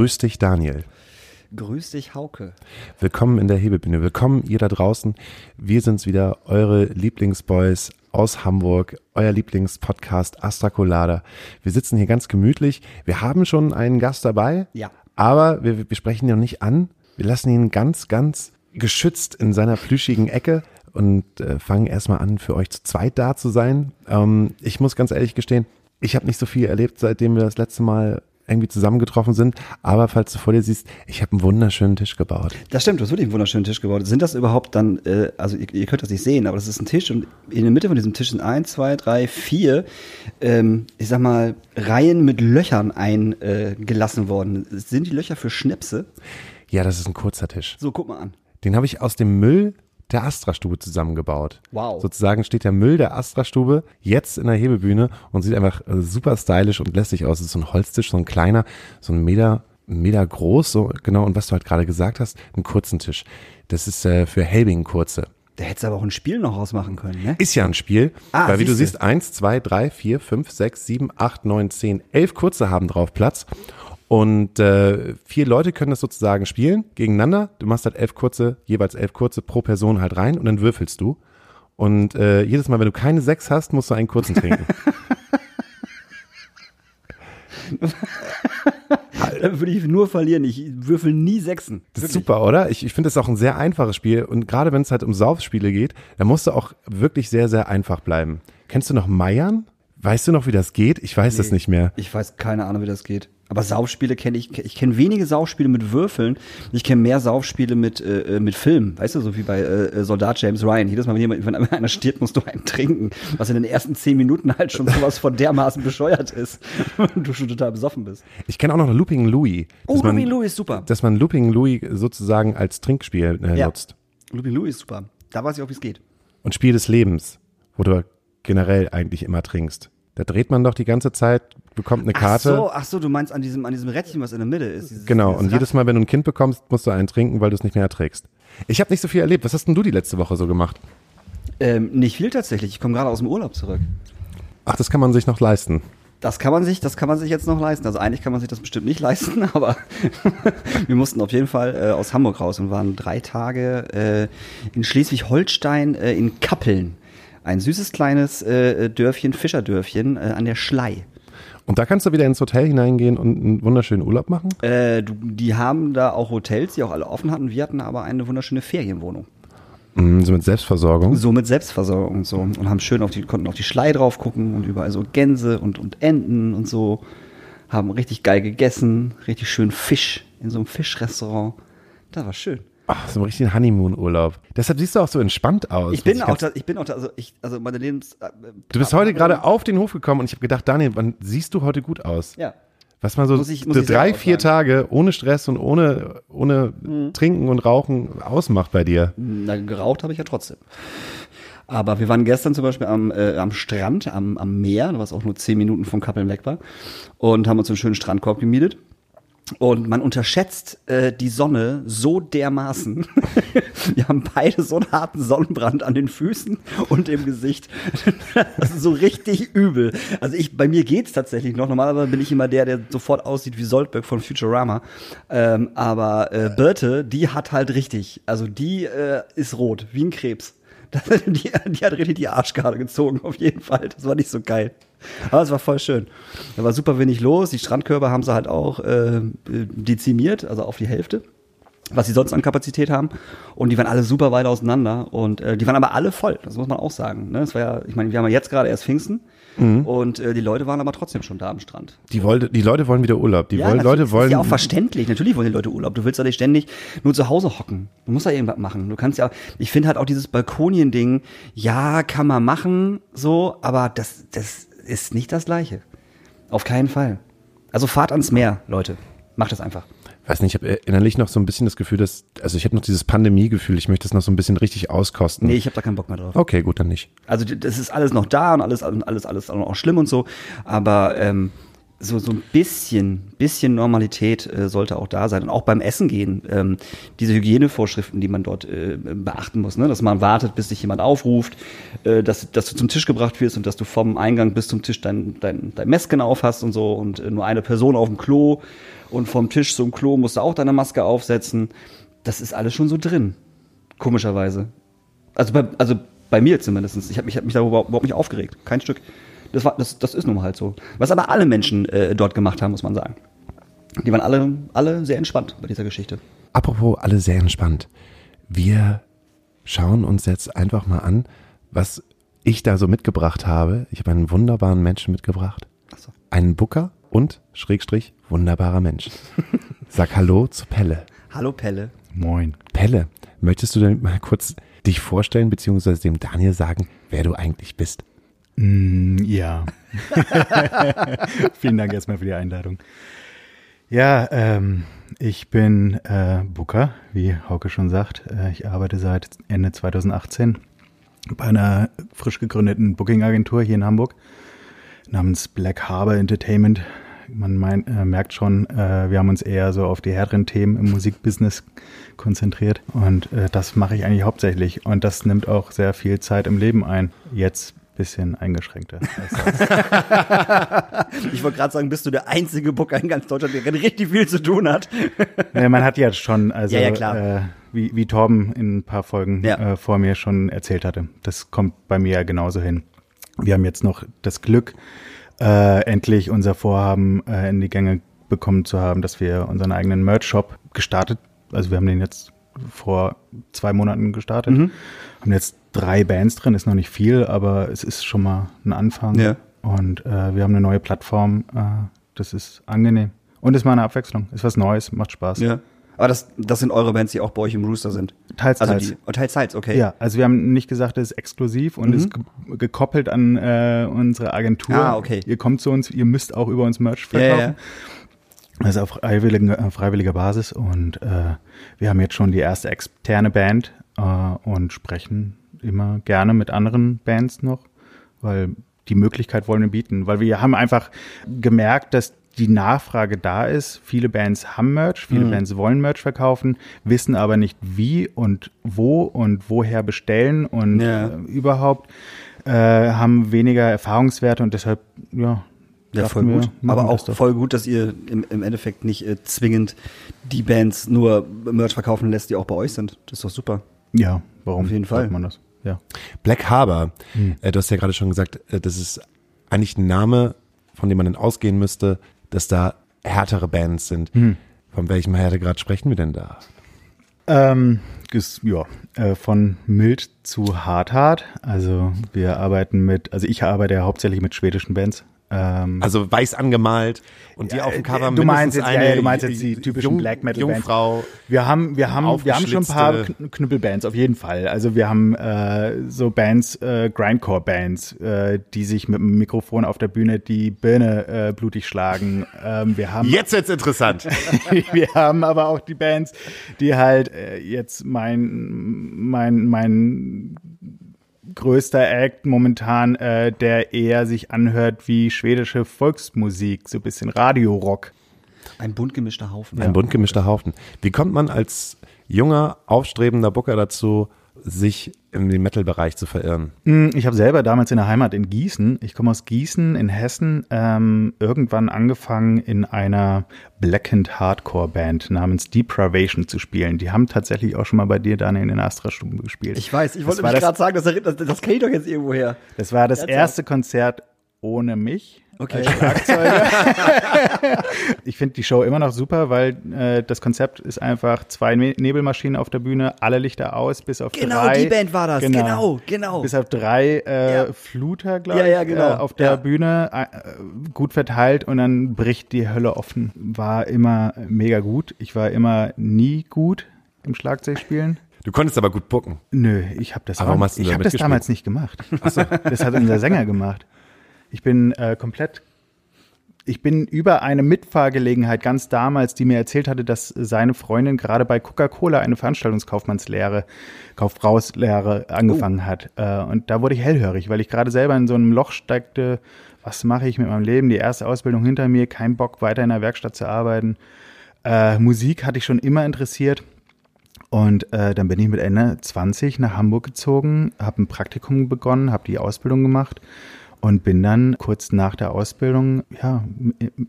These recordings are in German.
Grüß dich, Daniel. Grüß dich, Hauke. Willkommen in der Hebebühne. Willkommen ihr da draußen. Wir sind's wieder, eure Lieblingsboys aus Hamburg, euer Lieblingspodcast Astra Colada. Wir sitzen hier ganz gemütlich. Wir haben schon einen Gast dabei. Ja. Aber wir, wir sprechen ihn noch nicht an. Wir lassen ihn ganz, ganz geschützt in seiner plüschigen Ecke und äh, fangen erstmal an, für euch zu zweit da zu sein. Ähm, ich muss ganz ehrlich gestehen, ich habe nicht so viel erlebt, seitdem wir das letzte Mal irgendwie zusammengetroffen sind. Aber falls du vor dir siehst, ich habe einen wunderschönen Tisch gebaut. Das stimmt, du hast wirklich einen wunderschönen Tisch gebaut. Sind das überhaupt dann, äh, also ihr, ihr könnt das nicht sehen, aber das ist ein Tisch und in der Mitte von diesem Tisch sind eins, zwei, drei, vier, ähm, ich sag mal, Reihen mit Löchern eingelassen worden. Sind die Löcher für Schnäpse? Ja, das ist ein kurzer Tisch. So, guck mal an. Den habe ich aus dem Müll der Astra-Stube zusammengebaut. Wow. Sozusagen steht der Müll der Astra-Stube jetzt in der Hebebühne und sieht einfach äh, super stylisch und lässig aus. Es ist so ein Holztisch, so ein kleiner, so ein Meter, Meter groß, so genau. Und was du halt gerade gesagt hast, einen kurzen Tisch. Das ist äh, für Helbing kurze. Da hättest du aber auch ein Spiel noch rausmachen können, ne? Ist ja ein Spiel, Ah, weil wie du siehst, eins, zwei, drei, vier, fünf, sechs, sieben, acht, neun, zehn, elf kurze haben drauf Platz. Und äh, vier Leute können das sozusagen spielen gegeneinander. Du machst halt elf kurze, jeweils elf kurze pro Person halt rein und dann würfelst du. Und äh, jedes Mal, wenn du keine sechs hast, musst du einen kurzen trinken. Da würde ich nur verlieren. Ich würfel nie Sechsen. Das ist Wirklich. super, oder? Ich, ich finde das auch ein sehr einfaches Spiel. Und gerade wenn es halt um Saufspiele geht, dann musst du auch wirklich sehr, sehr einfach bleiben. Kennst du noch Meiern? Weißt du noch, wie das geht? Ich weiß das Nee. nicht mehr. Ich weiß keine Ahnung, wie das geht. Aber Saufspiele kenne ich. Ich kenne wenige Saufspiele mit Würfeln. Ich kenne mehr Saufspiele mit, äh, äh, mit Filmen. Weißt du, so wie bei äh, Soldat James Ryan. Jedes Mal, wenn, jemand, wenn einer stirbt, musst du einen trinken. Was in den ersten zehn Minuten halt schon sowas von dermaßen bescheuert ist. Und du schon total besoffen bist. Ich kenne auch noch Looping Louis. Oh, man- Looping Louis ist super. Dass man Looping Louis sozusagen als Trinkspiel äh, Ja. nutzt. Looping Louis ist super. Da weiß ich auch, wie es geht. Und Spiel des Lebens, wo du generell eigentlich immer trinkst. Da dreht man doch die ganze Zeit, bekommt eine Karte. Ach so, ach so, du meinst an diesem, an diesem Rädchen, was in der Mitte ist. Dieses, Genau, dieses und jedes Mal, wenn du ein Kind bekommst, musst du einen trinken, weil du es nicht mehr erträgst. Ich habe nicht so viel erlebt. Was hast denn du die letzte Woche so gemacht? Ähm, nicht viel tatsächlich. Ich komme gerade aus dem Urlaub zurück. Ach, das kann man sich noch leisten. Das kann man sich, das kann man sich jetzt noch leisten. Also eigentlich kann man sich das bestimmt nicht leisten, aber wir mussten auf jeden Fall äh, aus Hamburg raus und waren drei Tage äh, in Schleswig-Holstein äh, in Kappeln. Ein süßes kleines äh, Dörfchen, Fischerdörfchen äh, an der Schlei. Und da kannst du wieder ins Hotel hineingehen und einen wunderschönen Urlaub machen? Äh, du, die haben da auch Hotels, die auch alle offen hatten. Wir hatten aber eine wunderschöne Ferienwohnung. Mm, so mit Selbstversorgung. So mit Selbstversorgung und so. Und haben schön auf die, konnten auf die Schlei drauf gucken und überall so Gänse und, und Enten und so. Haben richtig geil gegessen, richtig schön Fisch in so einem Fischrestaurant. Das war schön. Ach, so ein richtigen Honeymoon-Urlaub. Deshalb siehst du auch so entspannt aus. Ich bin Was auch, da, ich bin auch, da, also ich, also meine Lebens. äh, Du bist heute gerade auf den Hof gekommen und ich habe gedacht, Daniel, wann siehst du heute gut aus? Ja. Was mal so, Muss ich- muss so ich drei, vier. Tage ohne Stress und ohne, ohne Mhm. Trinken und Rauchen ausmacht bei dir. Na, geraucht habe ich ja trotzdem. Aber wir waren gestern zum Beispiel am, äh, am Strand, am, am Meer, was auch nur zehn Minuten von Kappeln weg war, und haben uns einen schönen Strandkorb gemietet. Und man unterschätzt äh, die Sonne so dermaßen. Wir haben beide so einen harten Sonnenbrand an den Füßen und im Gesicht. Das ist so richtig übel. Also ich, bei mir geht's tatsächlich noch. Normalerweise bin ich immer der, der sofort aussieht wie Soldberg von Futurama. Ähm, aber äh, Birte, die hat halt richtig. Also die äh, ist rot, wie ein Krebs. Die, die hat richtig die Arschkarte gezogen, auf jeden Fall. Das war nicht so geil. Aber es war voll schön. Da war super wenig los. Die Strandkörbe haben sie halt auch äh, dezimiert, also auf die Hälfte, was sie sonst an Kapazität haben. Und die waren alle super weit auseinander. Und äh, die waren aber alle voll, das muss man auch sagen. Ne? Das war ja, ich meine, wir haben ja jetzt gerade erst Pfingsten. Und äh, die Leute waren aber trotzdem schon da am Strand. Die, wollte, die Leute wollen wieder Urlaub. Die wollen, natürlich, Leute das wollen. ist ja auch verständlich. Natürlich wollen die Leute Urlaub. Du willst ja nicht ständig nur zu Hause hocken. Du musst ja irgendwas machen. Du kannst ja, ich finde halt auch dieses Balkonien-Ding, ja, kann man machen, so, aber das, das ist nicht das Gleiche. Auf keinen Fall. Also fahrt ans Meer, Leute. Macht das einfach. Weiß nicht, ich habe innerlich noch so ein bisschen das Gefühl, dass, also ich habe noch dieses Pandemie-Gefühl, ich möchte es noch so ein bisschen richtig auskosten. Nee, ich habe da keinen Bock mehr drauf. Okay, gut, dann nicht. Also das ist alles noch da und alles, alles, alles auch schlimm und so. Aber ähm, so, so ein bisschen, bisschen Normalität äh, sollte auch da sein. Und auch beim Essen gehen, ähm, diese Hygienevorschriften, die man dort äh, beachten muss, ne? dass man wartet, bis sich jemand aufruft, äh, dass, dass du zum Tisch gebracht wirst und dass du vom Eingang bis zum Tisch dein, dein, dein Mesken auf hast und so und äh, nur eine Person auf dem Klo und vom Tisch zum Klo musst du auch deine Maske aufsetzen. Das ist alles schon so drin, komischerweise. Also bei, also bei mir zumindest. Ich habe mich, hab mich darüber überhaupt nicht aufgeregt. Kein Stück. Das, war, das, das ist nun mal halt so. Was aber alle Menschen äh, dort gemacht haben, muss man sagen. Die waren alle, alle sehr entspannt bei dieser Geschichte. Apropos alle sehr entspannt. Wir schauen uns jetzt einfach mal an, was ich da so mitgebracht habe. Ich habe einen wunderbaren Menschen mitgebracht. so. Einen Booker und, Schrägstrich, wunderbarer Mensch. Sag Hallo zu Pelle. Hallo Pelle. Moin. Pelle, möchtest du denn mal kurz dich vorstellen, beziehungsweise dem Daniel sagen, wer du eigentlich bist? Mm, ja. Vielen Dank erstmal für die Einladung. Ja, ähm, ich bin äh, Booker, wie Hauke schon sagt. Äh, ich arbeite seit Ende 2018 bei einer frisch gegründeten Booking-Agentur hier in Hamburg namens Black Harbor Entertainment. Man mein, äh, merkt schon, äh, wir haben uns eher so auf die härteren Themen im Musikbusiness konzentriert und äh, das mache ich eigentlich hauptsächlich und das nimmt auch sehr viel Zeit im Leben ein. Jetzt bisschen eingeschränkter. ich wollte gerade sagen, bist du der einzige Booker in ganz Deutschland, der richtig viel zu tun hat. ja, man hat ja schon, also ja, ja. Äh, wie, wie Torben in ein paar Folgen Ja. äh, vor mir schon erzählt hatte. Das kommt bei mir ja genauso hin. Wir haben jetzt noch das Glück, äh, endlich unser Vorhaben äh, in die Gänge bekommen zu haben, dass wir unseren eigenen Merch-Shop gestartet, also wir haben den jetzt vor zwei Monaten gestartet, Mhm. haben jetzt drei Bands drin, ist noch nicht viel, aber es ist schon mal ein Anfang. Ja. Und äh, wir haben eine neue Plattform, äh, das ist angenehm. Und ist mal eine Abwechslung, ist was Neues, macht Spaß. Ja. Aber das, das sind eure Bands, die auch bei euch im Rooster sind. Teils, Also teils. die, oh, teils, teils, okay. Ja, also wir haben nicht gesagt, es ist exklusiv und Mhm. ist ge gekoppelt an äh, unsere Agentur. Ah, okay. Ihr kommt zu uns, ihr müsst auch über uns Merch Ja, ja, verkaufen. Das ist auf freiwilliger, äh, freiwilliger Basis und äh, wir haben jetzt schon die erste externe Band äh, und sprechen immer gerne mit anderen Bands noch, weil die Möglichkeit wollen wir bieten, weil wir haben einfach gemerkt, dass die Nachfrage da ist. Viele Bands haben Merch, viele Mhm. Bands wollen Merch verkaufen, wissen aber nicht wie und wo und woher bestellen und Ja. äh, überhaupt äh, haben weniger Erfahrungswerte und deshalb, ja, Ja, voll wir, gut. Aber auch doch. voll gut, dass ihr im, im Endeffekt nicht äh, zwingend die Bands nur Merch verkaufen lässt, die auch bei euch sind. Das ist doch super. Ja, warum Auf jeden Fall. man das? Ja. Black Harbor, Hm. äh, du hast ja gerade schon gesagt, äh, das ist eigentlich ein Name, von dem man dann ausgehen müsste, dass da härtere Bands sind. Hm. Von welchem Härtegrad sprechen wir denn da? Ähm, ist, ja, äh, von mild zu hart hart. Also wir arbeiten mit, also ich arbeite ja hauptsächlich mit schwedischen Bands. Ähm, Also weiß angemalt und die Ja, auf dem Cover äh, du meinst jetzt, eine ja, du meinst jetzt die typischen Jung- Black Metal Bands. Jungfrau. Wir haben, wir haben, wir haben schon ein paar Knüppelbands auf jeden Fall. Also wir haben äh, so Bands, äh, Grindcore-Bands, äh, die sich mit dem Mikrofon auf der Bühne die Birne äh, blutig schlagen. Ähm, wir haben Jetzt wird's interessant. wir haben aber auch die Bands, die halt äh, jetzt mein, mein, mein größter Act momentan, äh, der eher sich anhört wie schwedische Volksmusik, so ein bisschen Radiorock. Ein bunt gemischter Haufen. Ein bunt gemischter Haufen. Wie kommt man als junger, aufstrebender Booker dazu, sich im Metal-Bereich zu verirren? Hm, Ich habe selber damals in der Heimat in Gießen, ich komme aus Gießen in Hessen, ähm, irgendwann angefangen in einer Blackened Hardcore Band namens Depravation zu spielen. Die haben tatsächlich auch schon mal bei dir, Daniel, in den Astra-Stuben gespielt. Ich weiß, ich Das wollte war mich das- gerade sagen, das, das, das kenne ich doch jetzt irgendwo her. Das war das Ernsthaft? erste Konzert ohne mich. Okay. Als Schlagzeuger. ich finde die Show immer noch super, weil äh, das Konzept ist einfach zwei Ne- Nebelmaschinen auf der Bühne, alle Lichter aus, bis auf Genau, drei. die Band war das. Genau, genau. Bis auf drei äh, Ja. Fluter, glaube Ja, ich, ja, genau. äh, auf der Ja. Bühne äh, gut verteilt und dann bricht die Hölle offen. War immer mega gut. Ich war immer nie gut im Schlagzeugspielen. Du konntest aber gut bucken. Nö, ich habe das, Aber du ich hab das damals nicht gemacht. Das hat unser Sänger gemacht. Ich bin äh, komplett ich bin über eine Mitfahrgelegenheit ganz damals, die mir erzählt hatte, dass seine Freundin gerade bei Coca-Cola eine Veranstaltungskaufmannslehre, Kauffrauslehre angefangen hat. Äh, und da wurde ich hellhörig, weil ich gerade selber in so einem Loch steckte. Was mache ich mit meinem Leben? Die erste Ausbildung hinter mir, kein Bock weiter in der Werkstatt zu arbeiten. Äh, Musik hatte ich schon immer interessiert. Und äh, dann bin ich mit Ende 20 nach Hamburg gezogen, habe ein Praktikum begonnen, habe die Ausbildung gemacht und bin dann kurz nach der Ausbildung ja,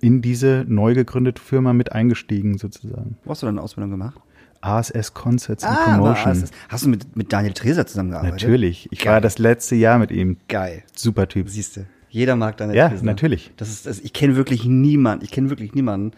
in diese neu gegründete Firma mit eingestiegen sozusagen. Wo hast du deine Ausbildung gemacht? ASS Concerts and Ah, Promotion. ASS. Hast du mit, mit Daniel Treser zusammengearbeitet? Natürlich. Ich Geil. war das letzte Jahr mit ihm. Geil. Super Typ. Siehst du. Jeder mag Daniel Ja, Treser. natürlich. Das ist, das, ich kenne wirklich niemanden, ich kenne wirklich niemanden,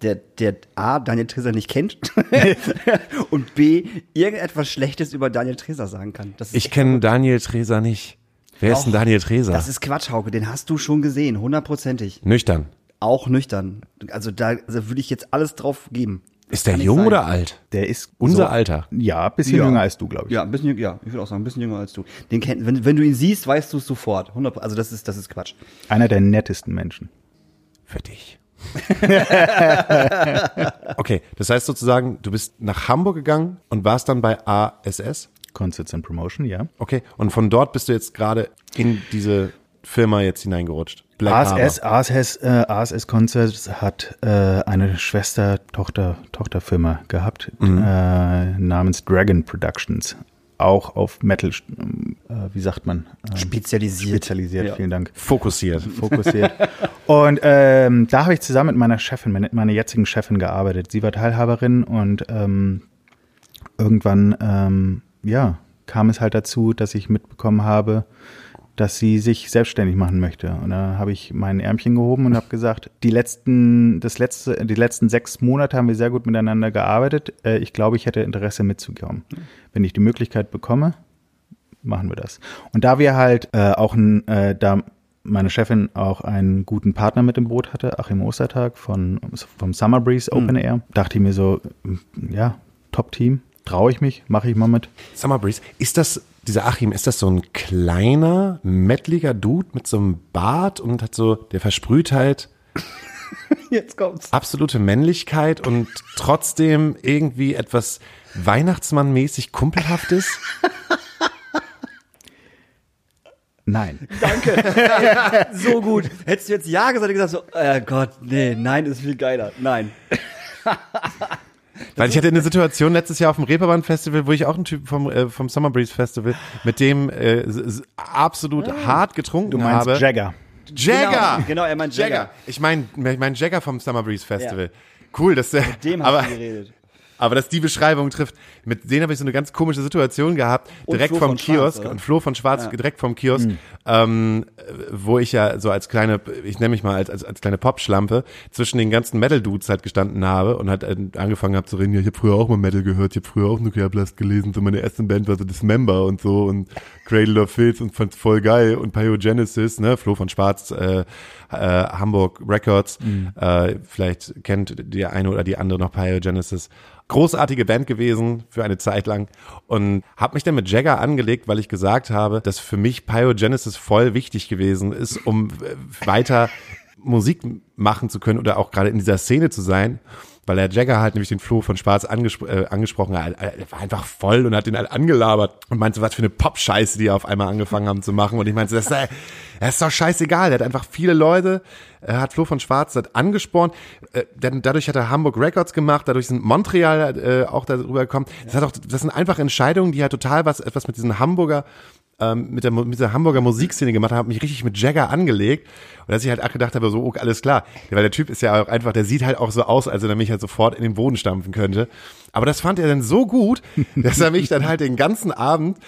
der, der A, Daniel Treser nicht kennt und B, irgendetwas Schlechtes über Daniel Treser sagen kann. Das ist Ich kenne. Daniel Treser nicht. Wer ist denn Auch- Daniel Treser? Das ist Quatsch, Hauke, den hast du schon gesehen, hundertprozentig. Nüchtern. Auch nüchtern. Also da also würde ich jetzt alles drauf geben. Ist der jung sein. oder alt? Der ist Unser so, Alter. Ja, ein bisschen Ja. jünger als du, glaube ich. Ja, ein bisschen, jünger- ja, ich würde auch sagen, ein bisschen jünger als du. Den kennt, wenn, wenn du ihn siehst, weißt du es sofort. 100, also das ist, das ist Quatsch. Einer der nettesten Menschen. Für dich. okay, das heißt sozusagen, du bist nach Hamburg gegangen und warst dann bei ASS. Concerts and Promotion, ja. Okay, und von dort bist du jetzt gerade in diese Firma jetzt hineingerutscht. Black ASS, Harbor. ASS, äh, ASS Concerts hat äh, eine Schwester, Tochter, Tochterfirma gehabt, Mhm. äh, namens Dragon Productions. Auch auf Metal, äh, wie sagt man? Ähm, Spezialisiert. Spezialisiert, Ja. vielen Dank. Fokussiert. Fokussiert. und ähm, da habe ich zusammen mit meiner Chefin, meine, meiner jetzigen Chefin gearbeitet. Sie war Teilhaberin und ähm, irgendwann, ähm, ja, kam es halt dazu, dass ich mitbekommen habe, dass sie sich selbstständig machen möchte. Und da habe ich mein Ärmchen gehoben und habe gesagt, die letzten, das letzte, die letzten sechs Monate haben wir sehr gut miteinander gearbeitet. Äh, ich glaube, ich hätte Interesse mitzukommen. Wenn ich die Möglichkeit bekomme, machen wir das. Und da wir halt äh, auch ein, äh, da meine Chefin auch einen guten Partner mit im Boot hatte, Achim Ostertag von, vom Summer Breeze Open Air, dachte ich mir so, ja, Top-Team, traue ich mich, mache ich mal mit. Summer Breeze, ist das, dieser Achim, ist das so ein kleiner, mettliger Dude mit so einem Bart und hat so, der versprüht halt Jetzt kommt's. absolute Männlichkeit und trotzdem irgendwie etwas Weihnachtsmann-mäßig kumpelhaftes? Nein. So gut. Hättest du jetzt Ja gesagt, hätte ich gesagt so, äh Gott, nee, nein ist viel geiler. Nein. Weil ich hatte eine Situation letztes Jahr auf dem Reeperbahn Festival, wo ich auch einen Typen vom, äh, vom Summer Breeze Festival, mit dem äh, s- s- absolut hart getrunken Du meinst habe. Jagger. Jagger! Genau, genau, er meint Jagger. Ich meine ich mein Jagger vom Summer Breeze Festival. Cool, dass der, Dem aber, du geredet. Aber dass die Beschreibung trifft. Mit denen habe ich so eine ganz komische Situation gehabt, Und direkt Flo vom Schwarz, Kiosk und Flo von Schwarz direkt vom Kiosk, ähm, wo ich ja so als kleine, ich nenne mich mal als, als, als kleine Popschlampe zwischen den ganzen Metal-Dudes halt gestanden habe und halt äh, angefangen habe zu reden, ja, ich habe früher auch mal Metal gehört, ich habe früher auch Nuclear Blast gelesen, so meine erste Band war so Dismember und so und Cradle of Filth und fand's voll geil und Pyogenesis, ne, Flo von Schwarz, äh, äh, Hamburg Records, äh, vielleicht kennt der eine oder die andere noch Pyogenesis. Großartige Band gewesen für eine Zeit lang und habe mich dann mit Jagger angelegt, weil ich gesagt habe, dass für mich Pyogenesis voll wichtig gewesen ist, um äh, weiter Musik machen zu können oder auch gerade in dieser Szene zu sein, weil der Jagger halt nämlich den Flo von Schwarz angespro äh, angesprochen hat. Er er war einfach voll und hat ihn halt angelabert und meinte, was für eine Pop-Scheiße die auf einmal angefangen haben zu machen. Und ich meinte, das ist, äh, das ist doch scheißegal. Der hat einfach viele Leute, er hat Flo von Schwarz hat angespornt. Äh, dadurch hat er Hamburg Records gemacht, dadurch sind Montreal äh, auch darüber gekommen. Das, hat auch, das sind einfach Entscheidungen, die halt total was, etwas mit diesen Hamburger ähm, mit, der, mit der Hamburger Musikszene gemacht habe, mich richtig mit Jagger angelegt. Und dass ich halt auch gedacht habe, so, okay, alles klar. Weil der Typ ist ja auch einfach, der sieht halt auch so aus, als wenn er mich halt sofort in den Boden stampfen könnte. Aber das fand er dann so gut, dass er mich dann halt den ganzen Abend,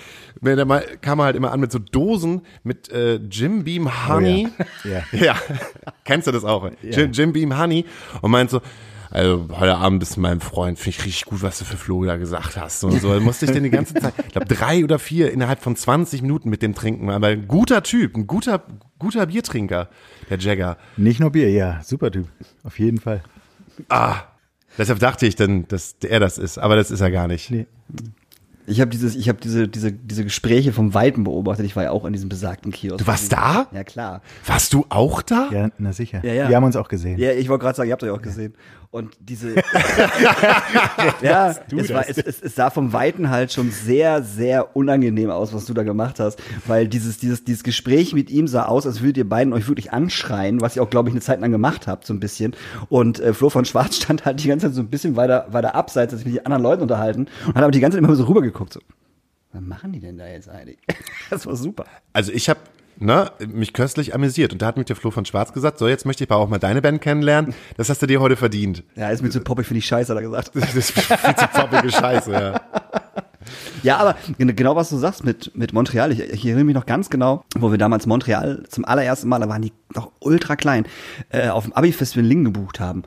wenn er mal, kam er halt immer an mit so Dosen mit äh, Jim Beam Honey. Ja. ja. Kennst du das auch? Jim, Jim Beam Honey. Und meint so, also heute Abend bist du mein Freund, finde ich richtig gut, was du für Flo da gesagt hast. Und so Da musste ich den die ganze Zeit, ich glaube drei oder vier innerhalb von 20 Minuten mit dem trinken. Aber ein guter Typ, ein guter, guter Biertrinker, der Jagger. Nicht nur Bier, ja, super Typ. Auf jeden Fall. Ah, deshalb dachte ich dann, dass er das ist, aber das ist er gar nicht. Nee. Ich habe dieses, ich habe diese, diese, diese Gespräche vom Weiten beobachtet. Ich war ja auch in diesem besagten Kiosk. Du warst da? Ja, klar. Warst du auch da? Ja, na sicher. Ja, ja. Wir haben uns auch gesehen. Ja, ich wollte gerade sagen, ihr habt euch auch gesehen. Und diese, ja, es, war, es, es, es sah vom Weiten halt schon sehr, sehr unangenehm aus, was du da gemacht hast, weil dieses, dieses, dieses Gespräch mit ihm sah aus, als würdet ihr beiden euch wirklich anschreien, was ihr auch, glaube ich, eine Zeit lang gemacht habt, so ein bisschen. Und äh, Flo von Schwarz stand halt die ganze Zeit so ein bisschen weiter, weiter abseits, als sich mit den anderen Leuten unterhalten und hat aber die ganze Zeit immer so rübergeguckt, so. Was machen die denn da jetzt eigentlich? Das war super. Also ich habe ne, mich köstlich amüsiert und da hat mich der Flo von Schwarz gesagt, so jetzt möchte ich aber auch mal deine Band kennenlernen. Das hast du dir heute verdient. Ja, ist mir zu poppig, finde ich scheiße, hat er gesagt. Das ist viel zu poppige Scheiße, ja. Ja, aber gen- genau was du sagst mit, mit Montreal. Ich, ich erinnere mich noch ganz genau, wo wir damals Montreal zum allerersten Mal, da waren die noch ultra klein, äh, auf dem Abi-Festival in Lingen gebucht haben.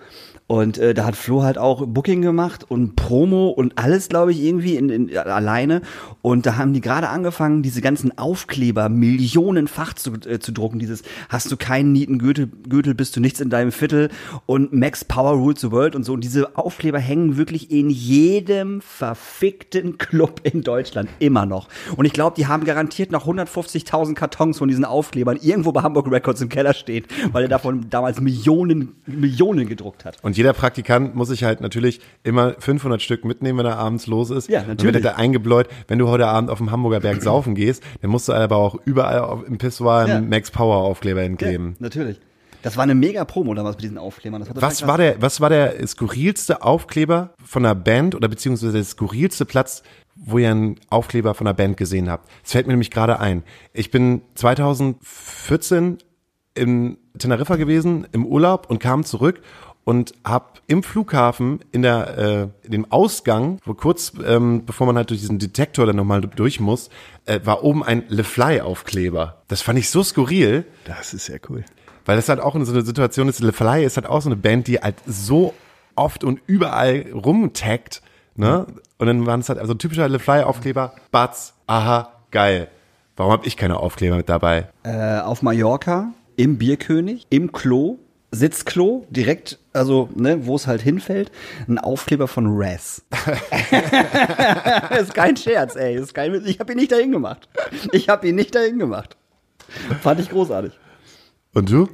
Und äh, da hat Flo halt auch Booking gemacht und Promo und alles, glaube ich, irgendwie in, in, alleine. Und da haben die gerade angefangen, diese ganzen Aufkleber millionenfach zu, äh, zu drucken. Dieses hast du keinen Nietengürtel, Gürtel, bist du nichts in deinem Viertel und Max Power rules the world und so. Und diese Aufkleber hängen wirklich in jedem verfickten Club in Deutschland immer noch. Und ich glaube, die haben garantiert noch 150.000 Kartons von diesen Aufklebern irgendwo bei Hamburg Records im Keller stehen, weil er davon damals Millionen, Millionen gedruckt hat. Und jeder Praktikant muss sich halt natürlich immer 500 Stück mitnehmen, wenn er abends los ist. Ja, Und wird natürlich. er da eingebläut, wenn du heute Abend auf dem Hamburger Berg saufen gehst, dann musst du aber auch überall auf, im Pissoir einen Ja. Max Power Aufkleber Ja, hinkleben. natürlich. Das war eine mega Promo damals mit diesen Aufklebern. Was war der, was war der skurrilste Aufkleber von einer Band oder beziehungsweise der skurrilste Platz, wo ihr einen Aufkleber von einer Band gesehen habt? Das fällt mir nämlich gerade ein. Ich bin 2014 in Teneriffa gewesen, im Urlaub und kam zurück und hab im Flughafen in der äh, in dem Ausgang, wo kurz ähm, bevor man halt durch diesen Detektor dann nochmal durch muss, äh, war oben ein Le Fly Aufkleber. Das fand ich so skurril. Das ist sehr cool. Weil das halt auch in so eine Situation ist, Le Fly ist halt auch so eine Band, die halt so oft und überall rumtaggt, ne? Und dann waren es halt also ein typischer Le Fly Aufkleber, Batz, aha, geil. Warum habe ich keine Aufkleber mit dabei? Äh, auf Mallorca, im Bierkönig, im Klo, Sitzklo, direkt, also, ne, wo es halt hinfällt, ein Aufkleber von Raz. ist kein Scherz, ey. Ist kein, ich habe ihn nicht dahin gemacht. Ich habe ihn nicht dahin gemacht. Fand ich großartig. Und du?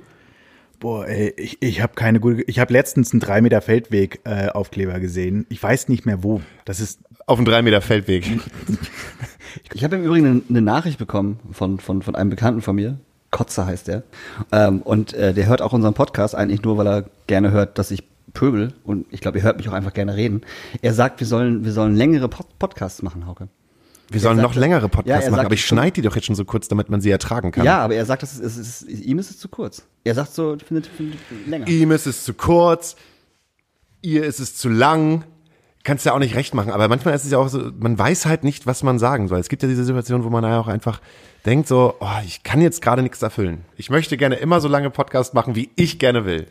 Boah, ey, ich, ich habe keine gute. Ich habe letztens einen 3 Meter Feldweg äh, Aufkleber gesehen. Ich weiß nicht mehr wo. Das ist Auf dem 3 Meter Feldweg. Ich habe im Übrigen eine, eine Nachricht bekommen von, von, von einem Bekannten von mir. Kotzer heißt der. Ähm, und äh, der hört auch unseren Podcast eigentlich nur, weil er gerne hört, dass ich pöbel. Und ich glaube, ihr hört mich auch einfach gerne reden. Er sagt, wir sollen, wir sollen längere Pod Podcasts machen, Hauke. Wir sollen sagt- noch längere Ja, Podcasts er machen, aber ich schneide die doch jetzt schon so kurz, damit man sie ertragen kann. Ja, aber er sagt, dass es, es ist, ihm ist es zu kurz. Er sagt so, findet, findet länger. Ihm ist es zu kurz, ihr ist es zu lang. Kannst ja auch nicht recht machen, aber manchmal ist es ja auch so, man weiß halt nicht, was man sagen soll. Es gibt ja diese Situation, wo man ja auch einfach denkt so, oh, ich kann jetzt gerade nichts erfüllen. Ich möchte gerne immer so lange Podcast machen, wie ich gerne will.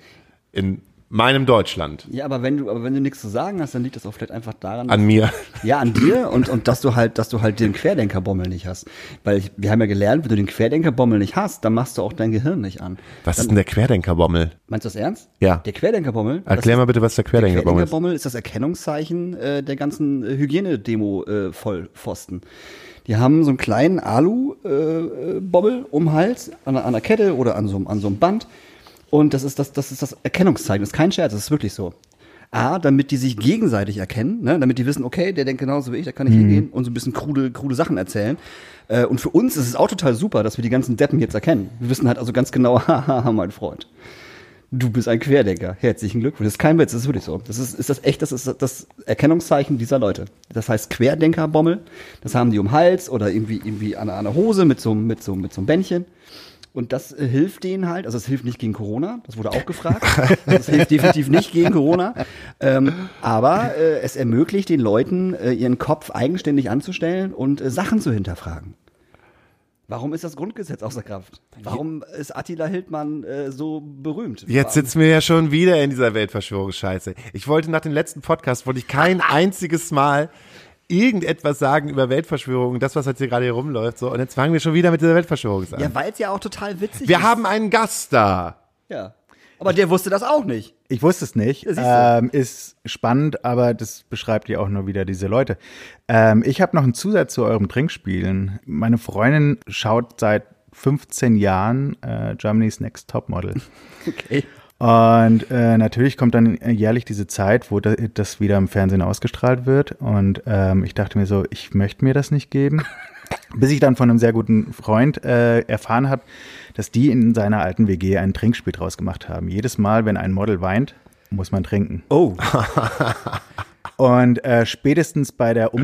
In meinem Deutschland. Ja, aber wenn du, aber wenn du nichts zu sagen hast, dann liegt das auch vielleicht einfach daran, An mir. Ja, an dir und, und dass du halt, dass du halt den Querdenkerbommel nicht hast. Weil ich, wir haben ja gelernt, wenn du den Querdenkerbommel nicht hast, dann machst du auch dein Gehirn nicht an. Was ist denn der Querdenkerbommel? Meinst du das ernst? Ja. Der Querdenkerbommel. Erklär mal bitte, was der Der Querdenkerbommel ist. Querdenkerbommel ist das Erkennungszeichen äh, der ganzen äh, Hygienedemo-Vollpfosten. Die haben so einen kleinen Alu-Bommel um den Hals, an, einer- an der Kette oder an so, einem- an so einem Band. Und das ist das, das ist das Erkennungszeichen. Das ist kein Scherz, das ist wirklich so. A, damit die sich gegenseitig erkennen, ne? damit die wissen, okay, der denkt genauso wie ich, da kann ich hingehen und so ein bisschen krude, krude Sachen erzählen. Äh, und für uns ist es auch total super, dass wir die ganzen Deppen jetzt erkennen. Wir wissen halt also ganz genau, haha, mein Freund. Du bist ein Querdenker. Herzlichen Glückwunsch. Das ist kein Witz, das ist wirklich so. Das ist, ist das echt, das ist das Erkennungszeichen dieser Leute. Das heißt Querdenkerbommel. Das haben die um Hals oder irgendwie, irgendwie an, an der Hose mit so, mit so, mit so einem Bändchen. Und das äh, hilft denen halt, also es hilft nicht gegen Corona, das wurde auch gefragt. Das hilft definitiv nicht gegen Corona. Ähm, aber äh, es ermöglicht den Leuten, äh, ihren Kopf eigenständig anzustellen und äh, Sachen zu hinterfragen. Warum ist das Grundgesetz außer Kraft? Warum ist Attila Hildmann äh, so berühmt? Jetzt sitzen wir ja schon wieder in dieser Weltverschwörungsscheiße. Ich wollte nach dem letzten Podcast, wollte ich kein einziges Mal irgendetwas sagen über Weltverschwörungen, das, was jetzt hier gerade hier rumläuft, so. Und jetzt fangen wir schon wieder mit dieser Weltverschwörung an. Ja, weil es ja auch total witzig wir ist. haben einen Gast da. Ja. Aber der wusste das auch nicht. Ich wusste es nicht. ähm, ist spannend, aber das beschreibt ja auch nur wieder diese Leute. Ähm, ich habe noch einen Zusatz zu eurem Trinkspielen. Meine Freundin schaut seit 15 Jahren äh, Germany's Next Topmodel. Okay. Und äh, natürlich kommt dann jährlich diese Zeit, wo da, das wieder im Fernsehen ausgestrahlt wird. Und ähm, ich dachte mir so, ich möchte mir das nicht geben. Bis ich dann von einem sehr guten Freund äh, erfahren habe, dass die in seiner alten WG ein Trinkspiel draus gemacht haben. Jedes Mal, wenn ein Model weint, muss man trinken. Oh, Und äh, spätestens bei der ich